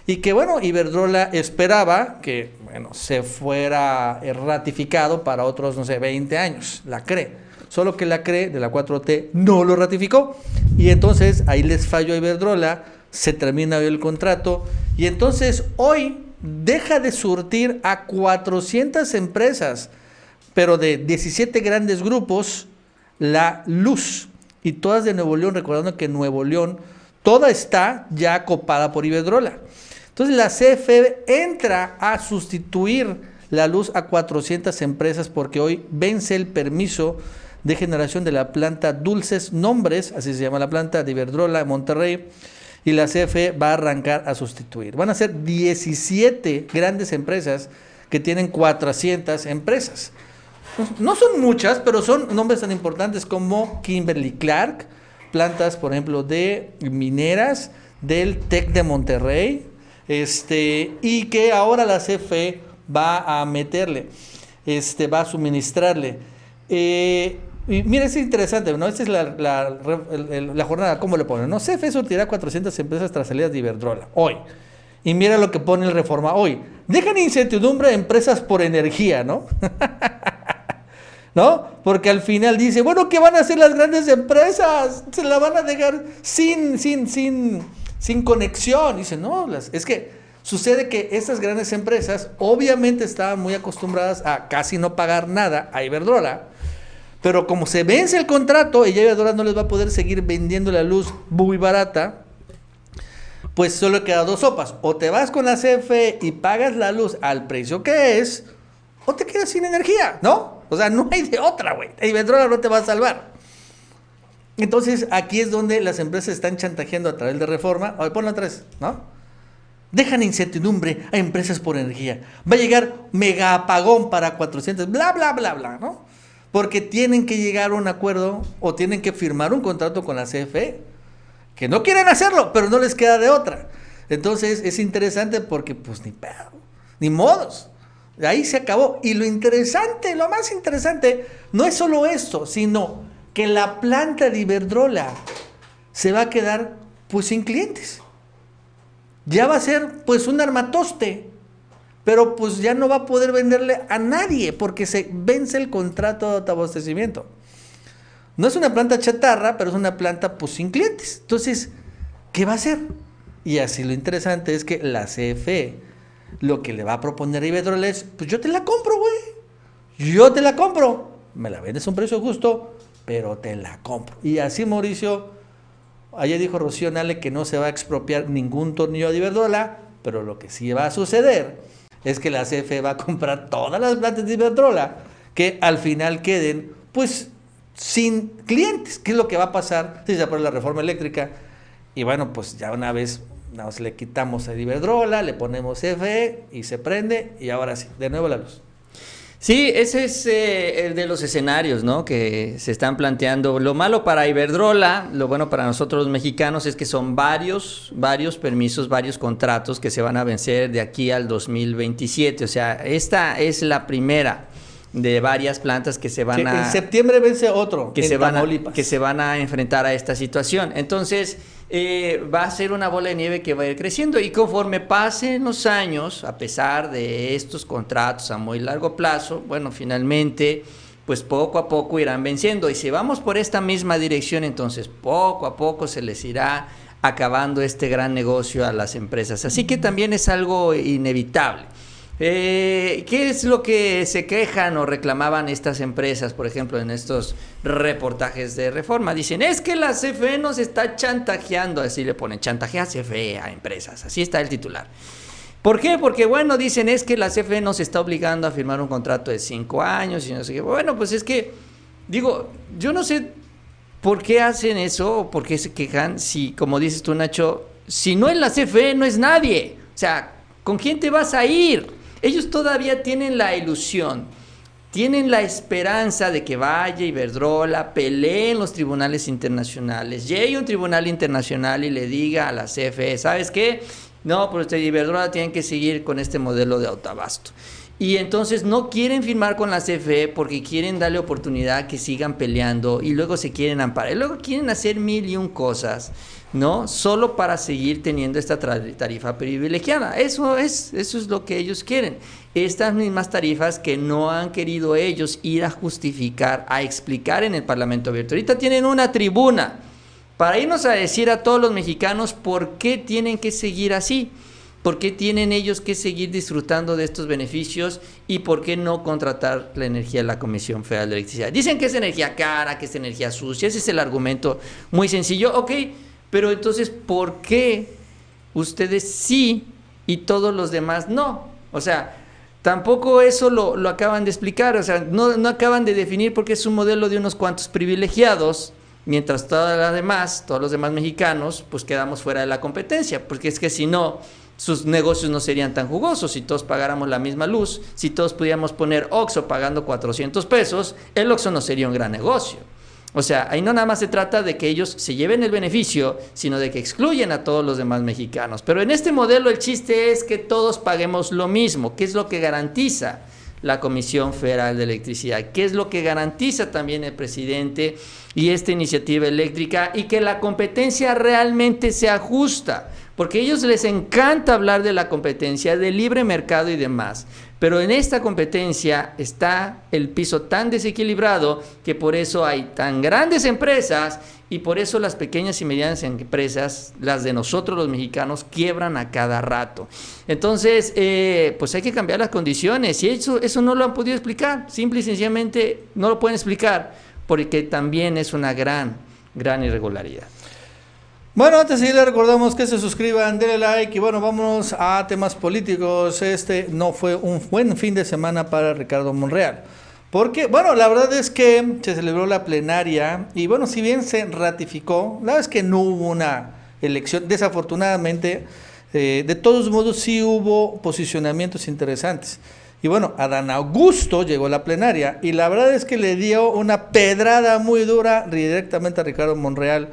Y que bueno, Iberdrola esperaba que bueno, se fuera ratificado para otros, no sé, 20 años, la CRE. Solo que la CRE de la 4T no lo ratificó. Y entonces ahí les falló a Iberdrola, se termina el contrato. Y entonces hoy deja de surtir a 400 empresas, pero de 17 grandes grupos, la luz. Y todas de Nuevo León, recordando que Nuevo León, toda está ya copada por Iberdrola. Entonces la CFE entra a sustituir la luz a 400 empresas porque hoy vence el permiso de generación de la planta Dulces Nombres, así se llama la planta de Iberdrola de Monterrey, y la CFE va a arrancar a sustituir. Van a ser 17 grandes empresas que tienen 400 empresas. No son muchas, pero son nombres tan importantes como Kimberly Clark, plantas, por ejemplo, de mineras del TEC de Monterrey, Este, y que ahora la CFE va a meterle, este, va a suministrarle. Eh, y mira, es interesante, ¿no? Esta es la, la, jornada, ¿cómo le ponen? No, CFE surtirá 400 empresas tras salidas de Iberdrola, hoy. Y mira lo que pone el Reforma hoy. Dejan incertidumbre a empresas por energía, ¿no? ¿No? Porque al final dice, bueno, ¿qué van a hacer las grandes empresas? Se la van a dejar sin, sin, sin, sin conexión. Dice, no, es que sucede que estas grandes empresas obviamente estaban muy acostumbradas a casi no pagar nada a Iberdrola. Pero como se vence el contrato y Iberdrola no les va a poder seguir vendiendo la luz muy barata, pues solo queda dos sopas. O te vas con la CFE y pagas la luz al precio que es, o te quedas sin energía, ¿no? O sea, no hay de otra, güey. Iberdrola no te va a salvar. Entonces, aquí es donde las empresas están chantajeando a través de reforma. ver, ponlo vez, ¿no? Dejan incertidumbre a empresas por energía. Va a llegar mega apagón para 400, bla, bla, bla, bla, ¿no? Porque tienen que llegar a un acuerdo o tienen que firmar un contrato con la CFE que no quieren hacerlo, pero no les queda de otra. Entonces es interesante porque pues ni pedo, ni modos. Ahí se acabó. Y lo interesante, lo más interesante, no es solo esto, sino que la planta de Iberdrola se va a quedar pues sin clientes. Ya va a ser pues un armatoste, pero pues ya no va a poder venderle a nadie porque se vence el contrato de abastecimiento. No es una planta chatarra, pero es una planta pues sin clientes. Entonces, ¿qué va a hacer? Y así lo interesante es que la CFE lo que le va a proponer a Iberdrola es, pues yo te la compro, güey. Yo te la compro. Me la vendes a un precio justo, pero te la compro. Y así Mauricio, ayer dijo Rocío Nale que no se va a expropiar ningún tornillo de Iberdrola, pero lo que sí va a suceder es que la CFE va a comprar todas las plantas de Iberdrola que al final queden, pues sin clientes. ¿Qué es lo que va a pasar si se aprueba la reforma eléctrica? Y bueno, pues ya una vez nos le quitamos a Iberdrola, le ponemos FE y se prende y ahora sí, de nuevo la luz. Sí, ese es eh, el de los escenarios, ¿no? Que se están planteando. Lo malo para Iberdrola, lo bueno para nosotros los mexicanos es que son varios, varios permisos, varios contratos que se van a vencer de aquí al 2027. O sea, esta es la primera de varias plantas que se van a... En septiembre vence otro, que, se van a, que se van a enfrentar a esta situación. Entonces, eh, va a ser una bola de nieve que va a ir creciendo y conforme pasen los años, a pesar de estos contratos a muy largo plazo, bueno, finalmente, pues poco a poco irán venciendo. Y si vamos por esta misma dirección, entonces poco a poco se les irá acabando este gran negocio a las empresas. Así que también es algo inevitable. Eh, ¿Qué es lo que se quejan o reclamaban estas empresas, por ejemplo, en estos reportajes de reforma? Dicen, es que la CFE nos está chantajeando, así le ponen, chantajea CFE a empresas, así está el titular. ¿Por qué? Porque, bueno, dicen, es que la CFE nos está obligando a firmar un contrato de cinco años y no sé qué. Bueno, pues es que, digo, yo no sé por qué hacen eso o por qué se quejan si, como dices tú, Nacho, si no es la CFE, no es nadie. O sea, ¿con quién te vas a ir? Ellos todavía tienen la ilusión, tienen la esperanza de que vaya Iberdrola, pelee en los tribunales internacionales, llegue a un tribunal internacional y le diga a la CFE, ¿sabes qué? No, pero usted Iberdrola tiene que seguir con este modelo de autobasto. Y entonces no quieren firmar con la CFE porque quieren darle oportunidad que sigan peleando y luego se quieren amparar. Y luego quieren hacer mil y un cosas ¿no? Solo para seguir teniendo esta tarifa privilegiada. Eso es, eso es lo que ellos quieren. Estas mismas tarifas que no han querido ellos ir a justificar, a explicar en el Parlamento abierto. Ahorita tienen una tribuna para irnos a decir a todos los mexicanos por qué tienen que seguir así. ¿Por qué tienen ellos que seguir disfrutando de estos beneficios y por qué no contratar la energía de la Comisión Federal de Electricidad? Dicen que es energía cara, que es energía sucia, ese es el argumento muy sencillo. Ok, pero entonces, ¿por qué ustedes sí y todos los demás no? O sea, tampoco eso lo, acaban de explicar, o sea, no, no, acaban de definir porque es un modelo de unos cuantos privilegiados, mientras todas las demás, todos los demás mexicanos, pues quedamos fuera de la competencia, porque es que si no, sus negocios no serían tan jugosos si todos pagáramos la misma luz, si todos pudiéramos poner Oxo pagando 400 pesos, el Oxo no sería un gran negocio. O sea, ahí no nada más se trata de que ellos se lleven el beneficio, sino de que excluyen a todos los demás mexicanos. Pero en este modelo el chiste es que todos paguemos lo mismo, que es lo que garantiza la Comisión Federal de Electricidad, que es lo que garantiza también el presidente y esta iniciativa eléctrica y que la competencia realmente se ajusta, porque a ellos les encanta hablar de la competencia, del libre mercado y demás. Pero en esta competencia está el piso tan desequilibrado que por eso hay tan grandes empresas y por eso las pequeñas y medianas empresas, las de nosotros los mexicanos, quiebran a cada rato. Entonces, eh, pues hay que cambiar las condiciones y eso, eso no lo han podido explicar. Simple y sencillamente no lo pueden explicar porque también es una gran, gran irregularidad. Bueno, antes de ir, recordamos que se suscriban, denle like y bueno, vámonos a temas políticos. Este no fue un buen fin de semana para Ricardo Monreal. Porque, bueno, la verdad es que se celebró la plenaria y bueno, si bien se ratificó, la verdad es que no hubo una elección, desafortunadamente, eh, de todos modos sí hubo posicionamientos interesantes. Y bueno, Adán Augusto llegó a la plenaria y la verdad es que le dio una pedrada muy dura directamente a Ricardo Monreal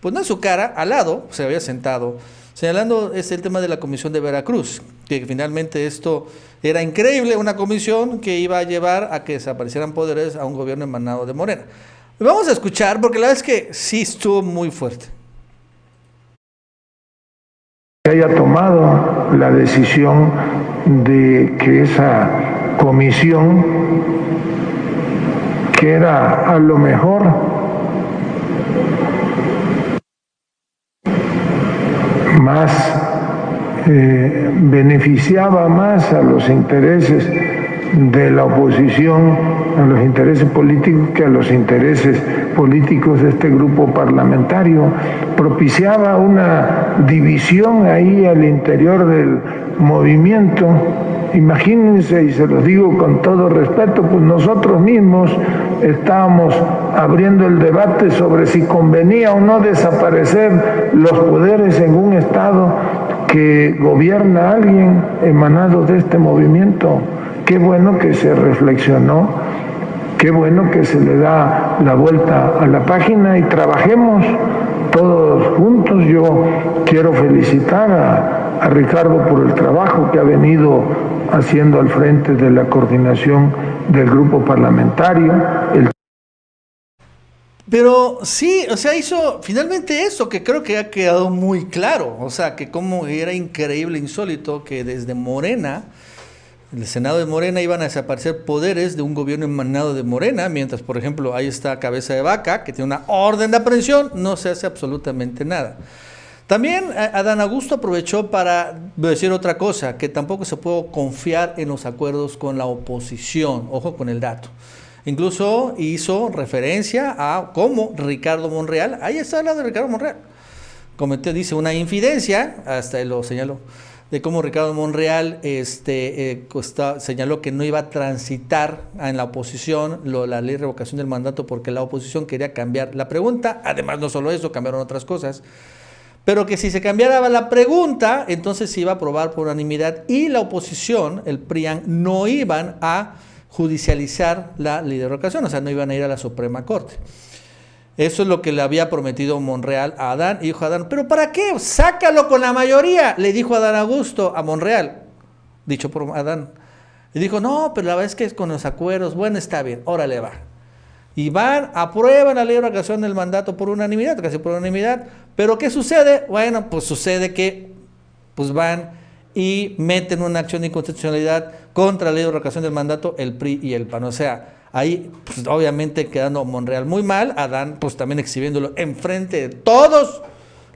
pues no en su cara, al lado, se había sentado, señalando es el tema de la comisión de Veracruz, que finalmente esto era increíble, una comisión que iba a llevar a que desaparecieran poderes a un gobierno emanado de Morena. Vamos a escuchar, porque la verdad es que sí estuvo muy fuerte. haya tomado la decisión de que esa comisión, que era a lo mejor más eh, beneficiaba más a los intereses de la oposición, a los intereses políticos que a los intereses políticos de este grupo parlamentario. Propiciaba una división ahí al interior del movimiento. Imagínense, y se los digo con todo respeto, pues nosotros mismos estábamos abriendo el debate sobre si convenía o no desaparecer los poderes en un Estado que gobierna alguien emanado de este movimiento. Qué bueno que se reflexionó, qué bueno que se le da la vuelta a la página y trabajemos todos juntos. Yo quiero felicitar a, Ricardo por el trabajo que ha venido haciendo al frente de la coordinación del grupo parlamentario. Pero sí, o sea, hizo finalmente eso que creo que ha quedado muy claro. O sea, que como era increíble, insólito, que desde Morena el Senado de Morena iban a desaparecer poderes de un gobierno emanado de Morena, mientras, por ejemplo, ahí está Cabeza de Vaca, que tiene una orden de aprehensión, no se hace absolutamente nada. También eh, Adán Augusto aprovechó para decir otra cosa, que tampoco se puede confiar en los acuerdos con la oposición, ojo con el dato. Incluso hizo referencia a cómo Ricardo Monreal, ahí está hablando de Ricardo Monreal, cometió, dice, una infidencia, hasta él lo señaló de cómo Ricardo Monreal este, eh, señaló que no iba a transitar en la oposición la ley de revocación del mandato porque la oposición quería cambiar la pregunta. Además, no solo eso, cambiaron otras cosas. Pero que si se cambiara la pregunta, entonces se iba a aprobar por unanimidad y la oposición, el PRIAN, no iban a judicializar la ley de o sea, no iban a ir a la Suprema Corte. Eso es lo que le había prometido Monreal a Adán. Y dijo Adán, ¿pero para qué? Sácalo con la mayoría, le dijo Adán Augusto a Monreal, dicho por Adán. Y dijo, no, pero la verdad es que es con los acuerdos, bueno, está bien, órale va. Y van, aprueban la ley de ocasión del mandato por unanimidad, casi por unanimidad. Pero ¿qué sucede? Bueno, pues sucede que pues van y meten una acción de inconstitucionalidad contra la ley de ocasión del mandato el PRI y el PAN. O sea, Ahí, pues, obviamente quedando Monreal muy mal, Adán pues también exhibiéndolo enfrente de todos.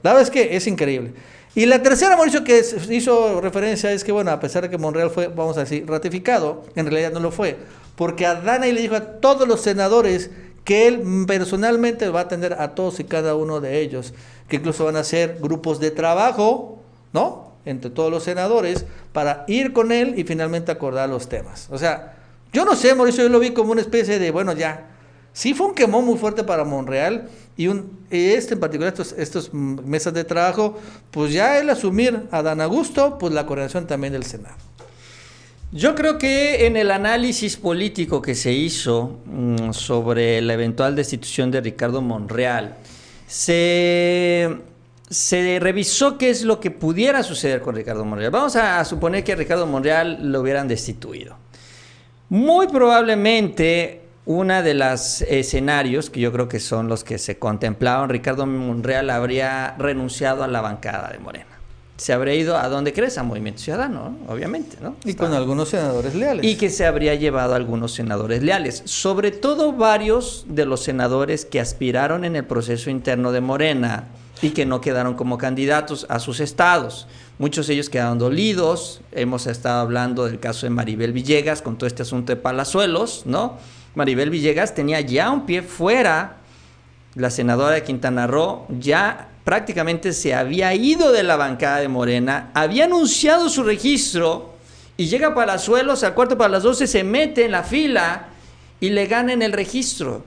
La verdad es que es increíble. Y la tercera, Mauricio, que hizo referencia es que, bueno, a pesar de que Monreal fue, vamos a decir, ratificado, en realidad no lo fue, porque Adán le dijo a todos los senadores que él personalmente va a atender a todos y cada uno de ellos, que incluso van a ser grupos de trabajo, ¿no? Entre todos los senadores, para ir con él y finalmente acordar los temas. O sea, yo no sé, Mauricio, yo lo vi como una especie de, bueno, ya. Sí fue un quemón muy fuerte para Monreal y este en particular, estos, estos mesas de trabajo, pues ya el asumir a Dan Augusto, pues la coordinación también del Senado. Yo creo que en el análisis político que se hizo mm, sobre la eventual destitución de Ricardo Monreal, se, se revisó qué es lo que pudiera suceder con Ricardo Monreal. Vamos a suponer que a Ricardo Monreal lo hubieran destituido. Muy probablemente una de los escenarios, que yo creo que son los que se contemplaban, Ricardo Monreal habría renunciado a la bancada de Morena se habría ido a donde crees, a Movimiento Ciudadano, obviamente, ¿no? Y con algunos senadores leales. Y que se habría llevado a algunos senadores leales, sobre todo varios de los senadores que aspiraron en el proceso interno de Morena y que no quedaron como candidatos a sus estados. Muchos de ellos quedaron dolidos. Hemos estado hablando del caso de Maribel Villegas con todo este asunto de Palazuelos, ¿no? Maribel Villegas tenía ya un pie fuera, la senadora de Quintana Roo ya prácticamente se había ido de la bancada de Morena, había anunciado su registro y llega Palazuelos al cuarto para las 12, se mete en la fila y le gana en el registro.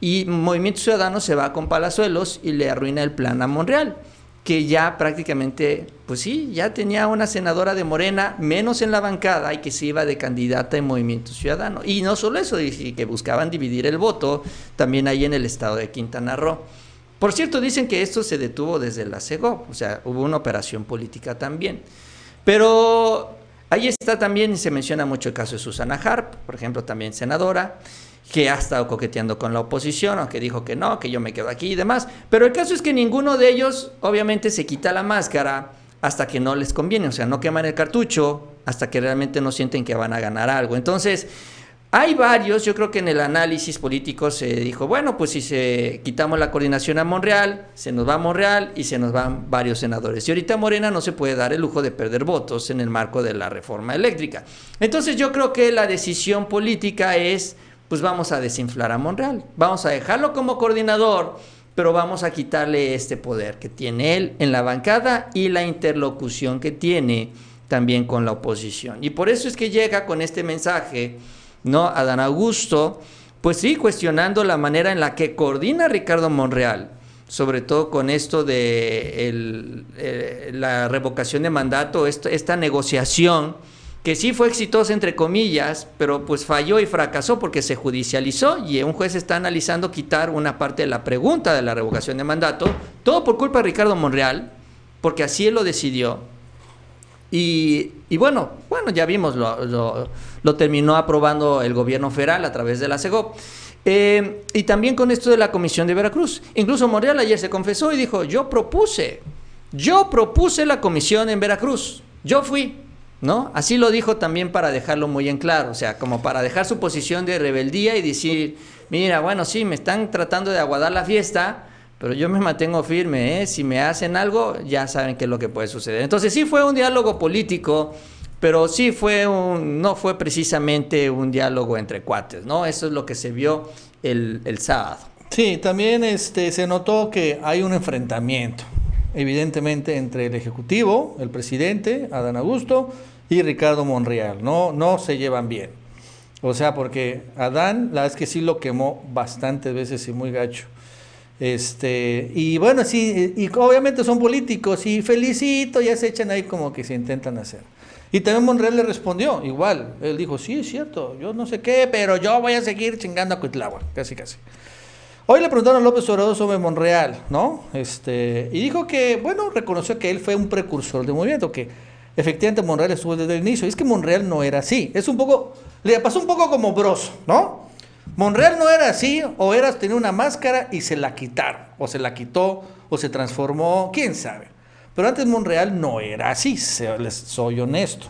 Y Movimiento Ciudadano se va con Palazuelos y le arruina el plan a Monreal, que ya prácticamente, pues sí, ya tenía una senadora de Morena menos en la bancada y que se iba de candidata en Movimiento Ciudadano. Y no solo eso, que buscaban dividir el voto también ahí en el estado de Quintana Roo. Por cierto, dicen que esto se detuvo desde la CEGO, o sea, hubo una operación política también. Pero ahí está también, se menciona mucho el caso de Susana Harp, por ejemplo, también senadora, que ha estado coqueteando con la oposición, aunque dijo que no, que yo me quedo aquí y demás. Pero el caso es que ninguno de ellos, obviamente, se quita la máscara hasta que no les conviene, o sea, no queman el cartucho hasta que realmente no sienten que van a ganar algo. Entonces, hay varios, yo creo que en el análisis político se dijo, bueno, pues si se quitamos la coordinación a Monreal, se nos va a Monreal y se nos van varios senadores. Y ahorita Morena no se puede dar el lujo de perder votos en el marco de la reforma eléctrica. Entonces yo creo que la decisión política es, pues vamos a desinflar a Monreal, vamos a dejarlo como coordinador, pero vamos a quitarle este poder que tiene él en la bancada y la interlocución que tiene también con la oposición. Y por eso es que llega con este mensaje ¿no? Adán Augusto, pues sí, cuestionando la manera en la que coordina Ricardo Monreal, sobre todo con esto de la revocación de mandato, esta negociación que sí fue exitosa entre comillas, pero pues falló y fracasó porque se judicializó y un juez está analizando quitar una parte de la pregunta de la revocación de mandato, todo por culpa de Ricardo Monreal, porque así él lo decidió. Y, bueno, bueno, ya vimos, lo, lo, terminó aprobando el gobierno federal a través de la CEGOP. Eh, y también con esto de la Comisión de Veracruz. Incluso Monreal ayer se confesó y dijo, yo propuse, yo propuse la comisión en Veracruz, yo fui, ¿no? Así lo dijo también para dejarlo muy en claro, o sea, como para dejar su posición de rebeldía y decir, mira, bueno, sí, me están tratando de aguadar la fiesta, pero yo me mantengo firme, ¿eh? si me hacen algo, ya saben qué es lo que puede suceder. Entonces sí fue un diálogo político, pero sí fue un, no fue precisamente un diálogo entre cuates, ¿no? Eso es lo que se vio el, el sábado. Sí, también este, se notó que hay un enfrentamiento, evidentemente, entre el Ejecutivo, el presidente, Adán Augusto, y Ricardo Monreal. No, no se llevan bien. O sea, porque Adán, la verdad es que sí lo quemó bastantes veces y muy gacho. Este, y bueno, sí, y obviamente son políticos y felicito, ya se echan ahí como que se intentan hacer. Y también Monreal le respondió, igual, él dijo, sí, es cierto, yo no sé qué, pero yo voy a seguir chingando a Cuitlagua, casi casi. Hoy le preguntaron a López Obrador sobre Monreal, ¿no? Este, y dijo que, bueno, reconoció que él fue un precursor del movimiento, que efectivamente Monreal estuvo desde el inicio. Y es que Monreal no era así, es un poco, le pasó un poco como Broso, ¿no? Monreal no era así, o eras tenía una máscara y se la quitaron, o se la quitó, o se transformó, quién sabe. Pero antes Monreal no era así, soy honesto.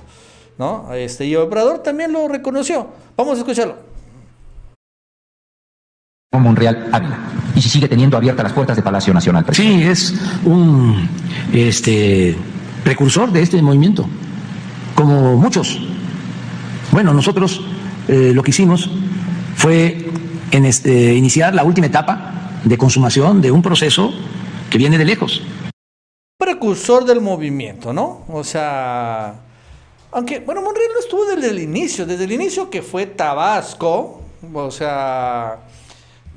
¿no? Este, y Obrador también lo reconoció. Vamos a escucharlo. Monreal Ávila. Y si sigue teniendo abiertas las puertas de Palacio Nacional. Sí, es un este, precursor de este movimiento, como muchos. Bueno, nosotros eh, lo que hicimos fue en este, iniciar la última etapa de consumación de un proceso que viene de lejos. Precursor del movimiento, ¿no? O sea, aunque, bueno, Monreal no estuvo desde el inicio, desde el inicio que fue Tabasco, o sea,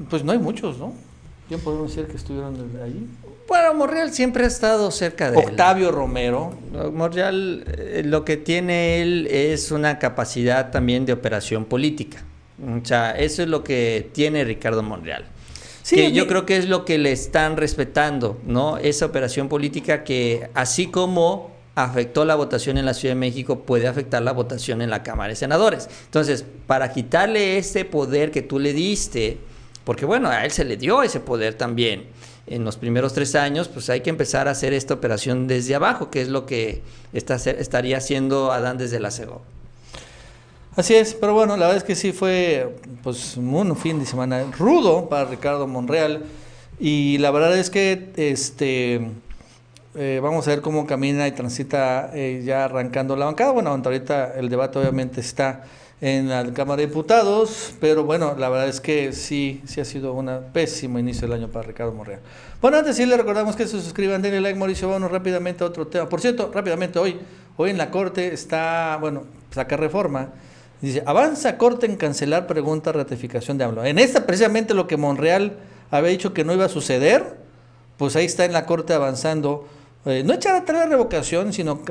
pues no hay muchos, ¿no? ¿Quién podemos decir que estuvieron ahí? Bueno, Monreal siempre ha estado cerca de él. Octavio Romero. Monreal, eh, lo que tiene él es una capacidad también de operación política. O sea, eso es lo que tiene Ricardo Monreal. Sí, que yo creo que es lo que le están respetando, ¿no? Esa operación política que así como afectó la votación en la Ciudad de México, puede afectar la votación en la Cámara de Senadores. Entonces, para quitarle ese poder que tú le diste, porque bueno, a él se le dio ese poder también en los primeros tres años, pues hay que empezar a hacer esta operación desde abajo, que es lo que está, estaría haciendo Adán desde la CEGO. Así es, pero bueno, la verdad es que sí fue pues un fin de semana rudo para Ricardo Monreal y la verdad es que este eh, vamos a ver cómo camina y transita eh, ya arrancando la bancada. Bueno, ahorita el debate obviamente está en la Cámara de Diputados, pero bueno, la verdad es que sí, sí ha sido un pésimo inicio del año para Ricardo Monreal. Bueno, antes sí le recordamos que se suscriban, denle like, Mauricio, vamos rápidamente a otro tema. Por cierto, rápidamente hoy, hoy en la Corte está, bueno, saca reforma. Dice, avanza Corte en cancelar pregunta ratificación de AMLO. En esta precisamente lo que Monreal había dicho que no iba a suceder, pues ahí está en la Corte avanzando. Eh, no echar atrás la revocación, sino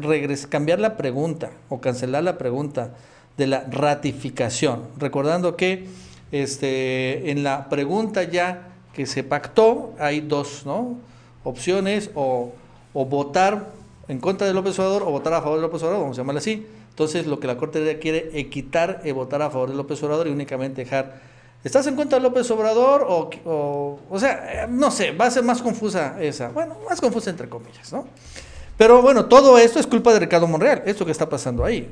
cambiar la pregunta o cancelar la pregunta de la ratificación. Recordando que este, en la pregunta ya que se pactó hay dos ¿no? opciones o, o votar en contra de López Obrador o votar a favor de López Obrador, vamos a llamarlo así. Entonces lo que la Corte quiere es quitar y votar a favor de López Obrador y únicamente dejar, ¿estás en contra de López Obrador? O, o, sea, eh, no sé, va a ser más confusa esa, bueno, más confusa entre comillas, ¿no? Pero bueno, todo esto es culpa de Ricardo Monreal, esto que está pasando ahí.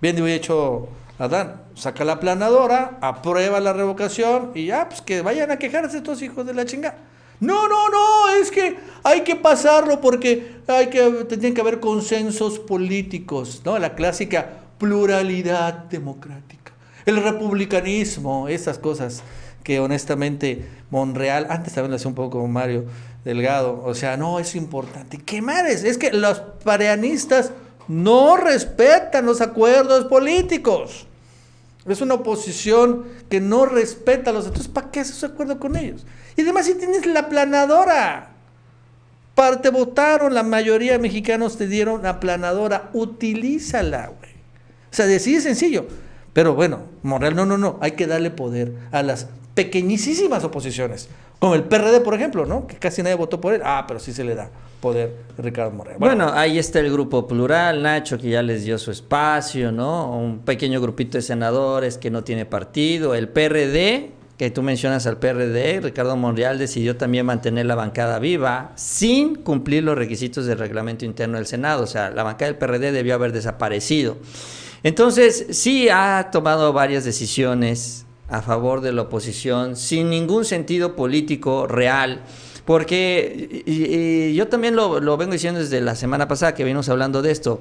Bien digo hecho Adán, saca la planadora, aprueba la revocación y ya, pues que vayan a quejarse estos hijos de la chingada. No, no, no, es que hay que pasarlo porque hay que, tienen que haber consensos políticos, ¿no? La clásica pluralidad democrática, el republicanismo, esas cosas que honestamente Monreal, antes también lo hacía un poco como Mario Delgado, o sea, no, es importante. ¿Qué madres? Es que los pareanistas no respetan los acuerdos políticos. Es una oposición que no respeta los... Entonces, ¿para qué haces acuerdo con ellos? Y además, si tienes la planadora, para te votaron, la mayoría de mexicanos te dieron la planadora, utilízala, güey. O sea, así de sencillo. Pero bueno, Monreal, no, no, no, hay que darle poder a las pequeñísimas oposiciones, como el PRD, por ejemplo, ¿no? Que casi nadie votó por él. Ah, pero sí se le da poder Ricardo Monreal. Bueno, ahí está el grupo plural, Nacho, que ya les dio su espacio, ¿no? Un pequeño grupito de senadores que no tiene partido, el PRD, que tú mencionas al PRD, Ricardo Monreal decidió también mantener la bancada viva sin cumplir los requisitos del reglamento interno del Senado, o sea, la bancada del PRD debió haber desaparecido. Entonces, sí ha tomado varias decisiones a favor de la oposición sin ningún sentido político real. Porque y, yo también lo, lo, vengo diciendo desde la semana pasada que venimos hablando de esto.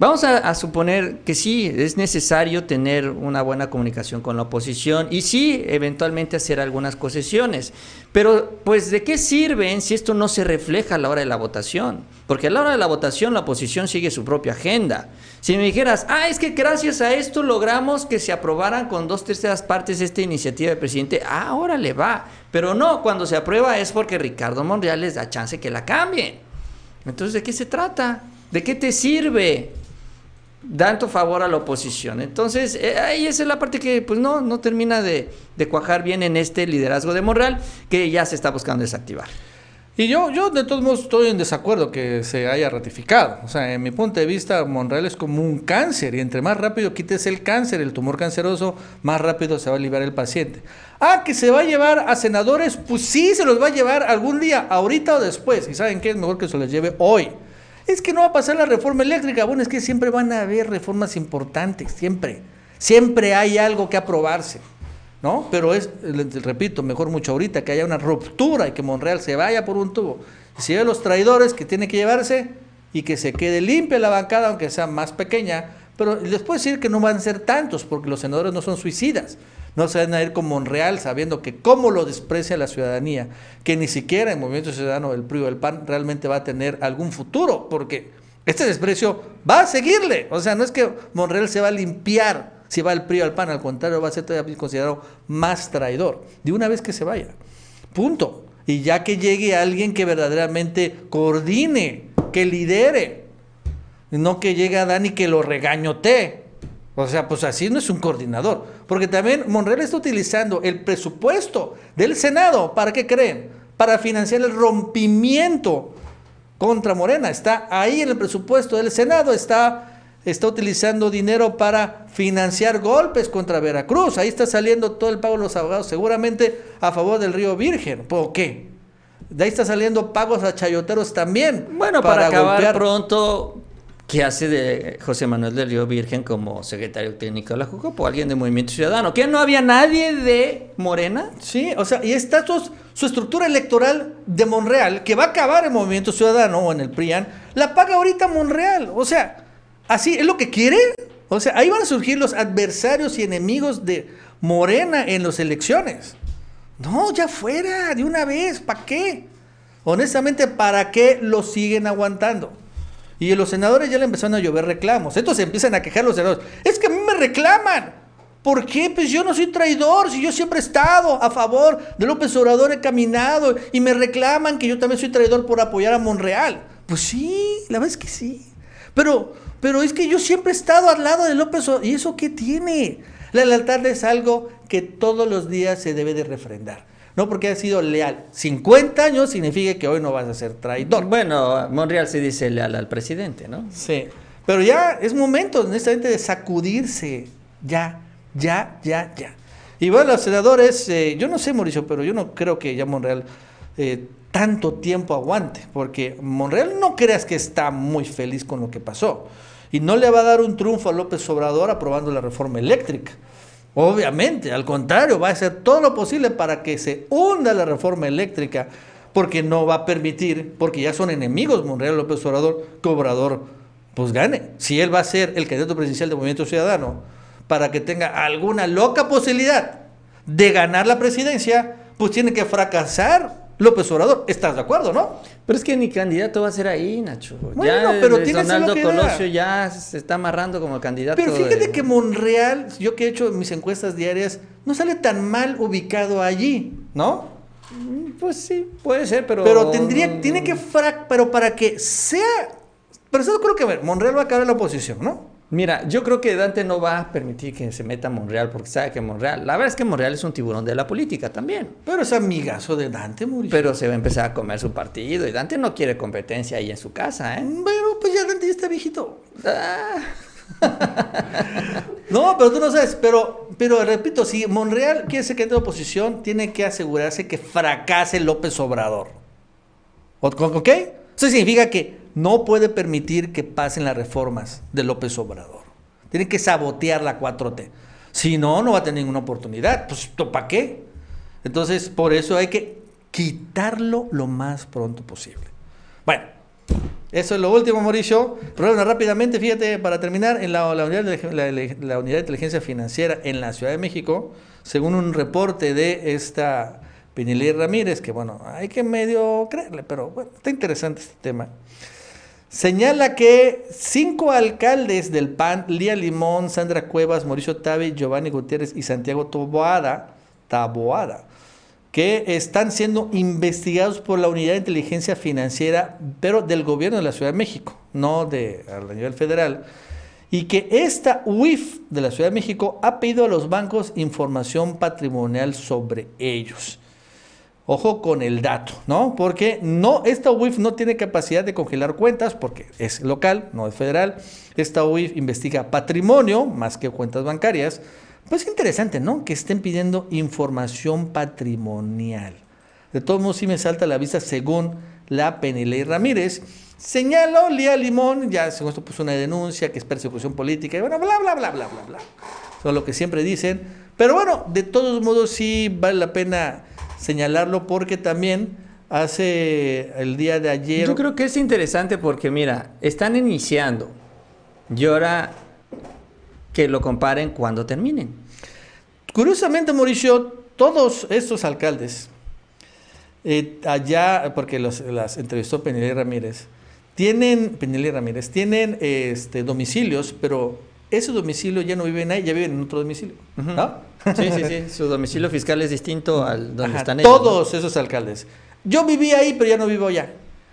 Vamos a, suponer que sí, es necesario tener una buena comunicación con la oposición y sí, eventualmente hacer algunas concesiones. Pero, pues, ¿de qué sirven si esto no se refleja a la hora de la votación? Porque a la hora de la votación la oposición sigue su propia agenda. Si me dijeras, ah, es que gracias a esto logramos que se aprobaran con dos terceras partes esta iniciativa del presidente, ah, ahora le va. Pero no, cuando se aprueba es porque Ricardo Monreal les da chance que la cambien. Entonces, ¿de qué se trata? ¿De qué te sirve? tanto favor a la oposición. Entonces, eh, ahí esa es la parte que pues no, no termina de, de, cuajar bien en este liderazgo de Monreal que ya se está buscando desactivar. Y yo, yo de todos modos estoy en desacuerdo que se haya ratificado. O sea, en mi punto de vista, Monreal es como un cáncer y entre más rápido quites el cáncer, el tumor canceroso, más rápido se va a liberar el paciente. Ah, que se va a llevar a senadores, pues sí, se los va a llevar algún día, ahorita o después. Y saben qué, es mejor que se los lleve hoy. Es que no va a pasar la reforma eléctrica. Bueno, es que siempre van a haber reformas importantes, siempre. Siempre hay algo que aprobarse, ¿no? Pero es, repito, mejor mucho ahorita que haya una ruptura y que Monreal se vaya por un tubo. Se lleve los traidores que tiene que llevarse y que se quede limpia la bancada, aunque sea más pequeña. Pero les puedo decir que no van a ser tantos, porque los senadores no son suicidas. No se van a ir con Monreal sabiendo que cómo lo desprecia la ciudadanía, que ni siquiera el Movimiento Ciudadano del PRI o del PAN realmente va a tener algún futuro, porque este desprecio va a seguirle. O sea, no es que Monreal se va a limpiar si va al PRI al PAN, al contrario, va a ser todavía considerado más traidor, de una vez que se vaya. Punto. Y ya que llegue alguien que verdaderamente coordine, que lidere, no que llegue a Dani que lo regañote. O sea, pues así no es un coordinador. Porque también Monreal está utilizando el presupuesto del Senado, ¿para qué creen? Para financiar el rompimiento contra Morena. Está ahí en el presupuesto del Senado, está, está utilizando dinero para financiar golpes contra Veracruz. Ahí está saliendo todo el pago de los abogados, seguramente a favor del río Virgen. ¿Por qué? De ahí está saliendo pagos a chayoteros también. Bueno, para, acabar pronto, ¿qué hace de José Manuel del Río Virgen como secretario técnico de la Jucopo? Alguien de Movimiento Ciudadano. ¿Que no había nadie de Morena? Sí, o sea, y está su, su estructura electoral de Monreal, que va a acabar en Movimiento Ciudadano o en el PRIAN, la paga ahorita Monreal. O sea, así es lo que quiere. O sea, ahí van a surgir los adversarios y enemigos de Morena en las elecciones. No, ya fuera, de una vez, ¿para qué? Honestamente, ¿para qué lo siguen aguantando? Y los senadores ya le empezaron a llover reclamos. Entonces empiezan a quejar los senadores. Es que a mí me reclaman. ¿Por qué? Pues yo no soy traidor, si yo siempre he estado a favor de López Obrador, he caminado y me reclaman que yo también soy traidor por apoyar a Monreal. Pues sí, la verdad es que sí. Pero, pero es que yo siempre he estado al lado de López Obrador. ¿Y eso qué tiene? La lealtad es algo que todos los días se debe de refrendar. No porque ha sido leal. 50 años significa que hoy no vas a ser traidor. Bueno, Monreal se dice leal al presidente, ¿no? Sí. Pero ya es momento, honestamente, de sacudirse. Ya, ya, ya, ya. Y bueno, los senadores, eh, yo no sé, Mauricio, pero yo no creo que ya Monreal eh, tanto tiempo aguante. Porque Monreal no creas que está muy feliz con lo que pasó. Y no le va a dar un triunfo a López Obrador aprobando la reforma eléctrica. Obviamente, al contrario, va a hacer todo lo posible para que se hunda la reforma eléctrica, porque no va a permitir, porque ya son enemigos Monreal López Obrador, que Obrador pues gane. Si él va a ser el candidato presidencial del Movimiento Ciudadano, para que tenga alguna loca posibilidad de ganar la presidencia, pues tiene que fracasar López Obrador. ¿Estás de acuerdo, no? Pero es que ni candidato va a ser ahí, Nacho. Bueno, ya pero el lo que Colosio ya se está amarrando como candidato. Pero fíjate de- que Monreal, yo que he hecho mis encuestas diarias, no sale tan mal ubicado allí, ¿no? Pues sí, puede ser, pero... Pero tendría, tiene que frac, pero para que sea, pero eso creo que a ver, Monreal va a caer en la oposición, ¿no? Mira, yo creo que Dante no va a permitir que se meta Monreal porque sabe que Monreal, la verdad es que Monreal es un tiburón de la política también. Pero es amigazo de Dante, Mauricio. Pero se va a empezar a comer su partido y Dante no quiere competencia ahí en su casa, ¿eh? Pero pues ya Dante ya está viejito. Ah, No, pero tú no sabes, pero, pero repito, si Monreal quiere ser candidato de oposición, tiene que asegurarse que fracase López Obrador. ¿O- ¿Ok? Eso significa que no puede permitir que pasen las reformas de López Obrador. Tiene que sabotear la 4T. Si no, no va a tener ninguna oportunidad. Pues, ¿para qué? Entonces, por eso hay que quitarlo lo más pronto posible. Bueno, eso es lo último, Mauricio. Pero rápidamente, fíjate, para terminar, en la, unidad de, la unidad de inteligencia financiera en la Ciudad de México, según un reporte de esta Pinilí Ramírez, que bueno, hay que medio creerle, pero bueno, está interesante este tema. Señala que cinco alcaldes del PAN, Lía Limón, Sandra Cuevas, Mauricio Tabe, Giovanni Gutiérrez y Santiago Taboada, Taboada, que están siendo investigados por la Unidad de Inteligencia Financiera, pero del gobierno de la Ciudad de México, no de a nivel federal, y que esta UIF de la Ciudad de México ha pedido a los bancos información patrimonial sobre ellos. Ojo con el dato, ¿no? Porque no, esta UIF no tiene capacidad de congelar cuentas porque es local, no es federal. Esta UIF investiga patrimonio más que cuentas bancarias. Pues interesante, ¿no? Que estén pidiendo información patrimonial. De todos modos, sí me salta a la vista según la Penilei Ramírez. Señaló Lía Limón, ya según esto puso una denuncia que es persecución política y bueno, bla, bla, bla, bla, bla, bla. Son lo que siempre dicen. Pero bueno, de todos modos sí vale la pena señalarlo porque también hace el día de ayer... Yo creo que es interesante porque, mira, están iniciando y ahora que lo comparen cuando terminen. Curiosamente, Mauricio, todos estos alcaldes, eh, allá, porque los, las entrevistó Penelé Ramírez, tienen, Penelé Ramírez, tienen este, domicilios, pero ese domicilio ya no viven ahí, ya viven en otro domicilio. ¿no? Sí, sí, sí. Su domicilio fiscal es distinto al donde Ajá, están ellos. ¿no? todos esos alcaldes. Yo viví ahí, pero ya no vivo allá.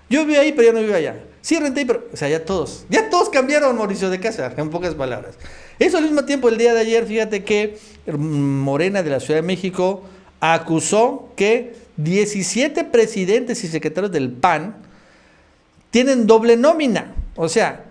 Yo viví ahí, pero ya no vivo allá. Sí, renté, pero. O sea, ya todos. Ya todos cambiaron, Mauricio de Casa, en pocas palabras. Eso al mismo tiempo, el día de ayer, fíjate que Morena de la Ciudad de México acusó que 17 presidentes y secretarios del PAN tienen doble nómina. O sea,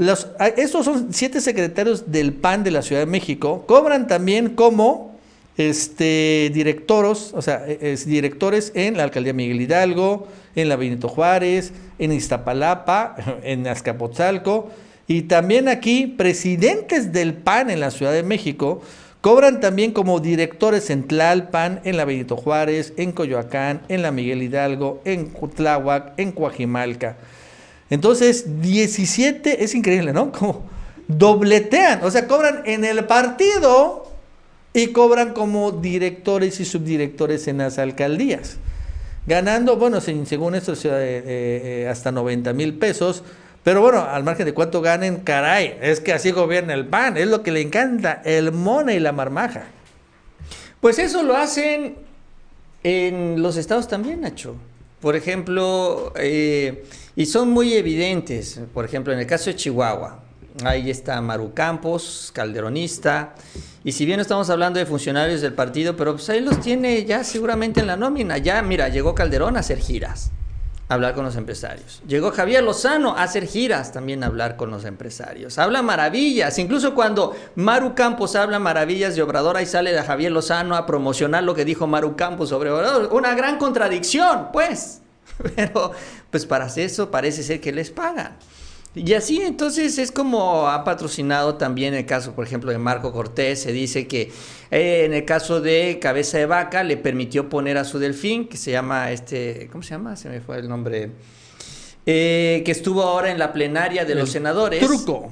los, estos son siete secretarios del PAN de la Ciudad de México, cobran también como este, directoros, o sea, e, es, directores en la alcaldía Miguel Hidalgo, en la Benito Juárez, en Iztapalapa, en Azcapotzalco, y también aquí presidentes del PAN en la Ciudad de México cobran también como directores en Tlalpan, en la Benito Juárez, en Coyoacán, en la Miguel Hidalgo, en Cutláhuac, en Coajimalca. Entonces, 17, es increíble, ¿no? Como dobletean, o sea, cobran en el partido y cobran como directores y subdirectores en las alcaldías. Ganando, bueno, según esto, eh, eh, hasta 90 mil pesos. Pero bueno, al margen de cuánto ganen, caray, es que así gobierna el PAN, es lo que le encanta, el mone y la marmaja. Pues eso lo hacen en los estados también, Nacho. Por ejemplo, eh, y son muy evidentes, por ejemplo, en el caso de Chihuahua, Ahí está Maru Campos, calderonista. Y si bien no estamos hablando de funcionarios del partido, pero pues ahí los tiene ya seguramente en la nómina. Ya, mira, llegó Calderón a hacer giras, hablar con los empresarios. Llegó Javier Lozano a hacer giras también a hablar con los empresarios. Habla maravillas. Incluso cuando Maru Campos habla maravillas de Obrador, ahí sale de Javier Lozano a promocionar lo que dijo Maru Campos sobre Obrador. Una gran contradicción, pues. Pero, pues para eso parece ser que les pagan. Y así entonces es como ha patrocinado también el caso, por ejemplo, de Marco Cortés. Se dice que eh, en el caso de Cabeza de Vaca le permitió poner a su delfín, que se llama este, ¿cómo se llama? Se me fue el nombre. Eh, que estuvo ahora en la plenaria de los senadores. Truco.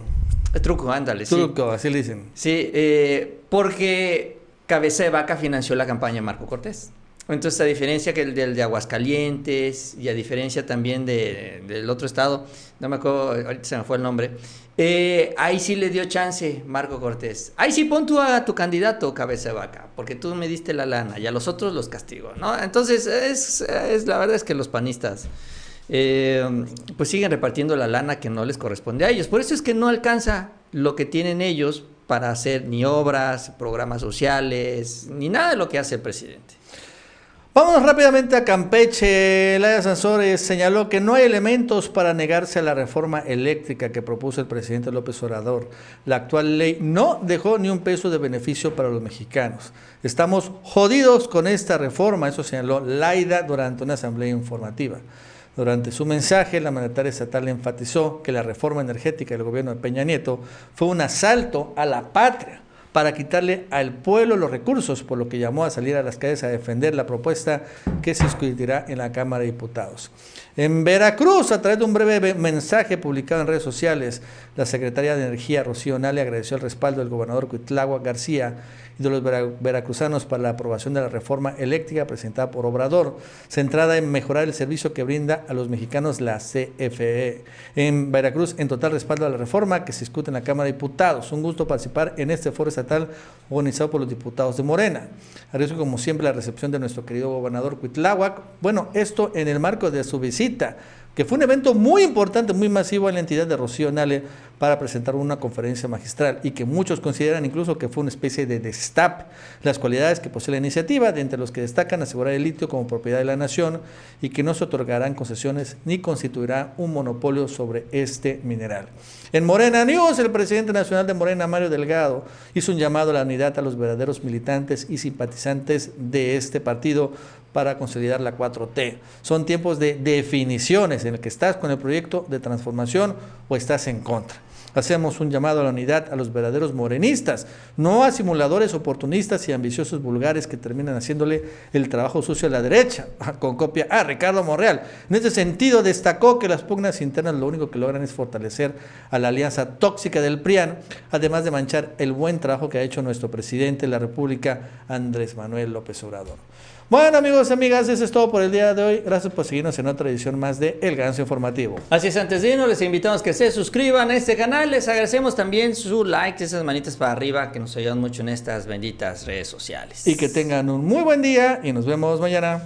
truco, ándale. Truco, así le dicen. Sí, eh, porque Cabeza de Vaca financió la campaña de Marco Cortés. Entonces, a diferencia que el del de Aguascalientes y a diferencia también de, del otro estado, no me acuerdo, ahorita se me fue el nombre, eh, ahí sí le dio chance Marco Cortés. Ahí sí pon tú a tu candidato, cabeza de vaca, porque tú me diste la lana y a los otros los castigo, ¿no? Entonces, es, es la verdad es que los panistas... Eh, pues siguen repartiendo la lana que no les corresponde a ellos. Por eso es que no alcanza lo que tienen ellos para hacer ni obras, programas sociales, ni nada de lo que hace el presidente. Vamos rápidamente a Campeche. Laia Sansores señaló que no hay elementos para negarse a la reforma eléctrica que propuso el presidente López Obrador. La actual ley no dejó ni un peso de beneficio para los mexicanos. Estamos jodidos con esta reforma, eso señaló Laida durante una asamblea informativa. Durante su mensaje, la mandataria estatal enfatizó que la reforma energética del gobierno de Peña Nieto fue un asalto a la patria para quitarle al pueblo los recursos, por lo que llamó a salir a las calles a defender la propuesta que se discutirá en la Cámara de Diputados. En Veracruz, a través de un breve mensaje publicado en redes sociales, la secretaria de Energía, Rocío Nale, agradeció el respaldo del gobernador Cuitlagua García y de los veracruzanos para la aprobación de la reforma eléctrica presentada por Obrador, centrada en mejorar el servicio que brinda a los mexicanos la CFE. En Veracruz, en total respaldo a la reforma que se discute en la Cámara de Diputados. Un gusto participar en este foro estatal organizado por los diputados de Morena. Agradezco como siempre la recepción de nuestro querido gobernador Cuitláhuac. Bueno, esto en el marco de su visita que fue un evento muy importante, muy masivo en la entidad de Rocío Nale para presentar una conferencia magistral y que muchos consideran incluso que fue una especie de destap las cualidades que posee la iniciativa, de entre los que destacan asegurar el litio como propiedad de la nación y que no se otorgarán concesiones ni constituirá un monopolio sobre este mineral. En Morena News, el presidente nacional de Morena, Mario Delgado, hizo un llamado a la unidad a los verdaderos militantes y simpatizantes de este partido para consolidar la 4T. Son tiempos de definiciones en el que estás con el proyecto de transformación o estás en contra. Hacemos un llamado a la unidad a los verdaderos morenistas, no a simuladores oportunistas y ambiciosos vulgares que terminan haciéndole el trabajo sucio a la derecha, con copia a Ricardo Monreal. En este sentido, destacó que las pugnas internas lo único que logran es fortalecer a la alianza tóxica del PRIAN, además de manchar el buen trabajo que ha hecho nuestro presidente de la República, Andrés Manuel López Obrador. Bueno, amigos y amigas, eso es todo por el día de hoy. Gracias por seguirnos en otra edición más de El Ganso Informativo. Así es, antes de irnos, les invitamos a que se suscriban a este canal. Les agradecemos también su like, esas manitas para arriba que nos ayudan mucho en estas benditas redes sociales. Y que tengan un muy buen día y nos vemos mañana.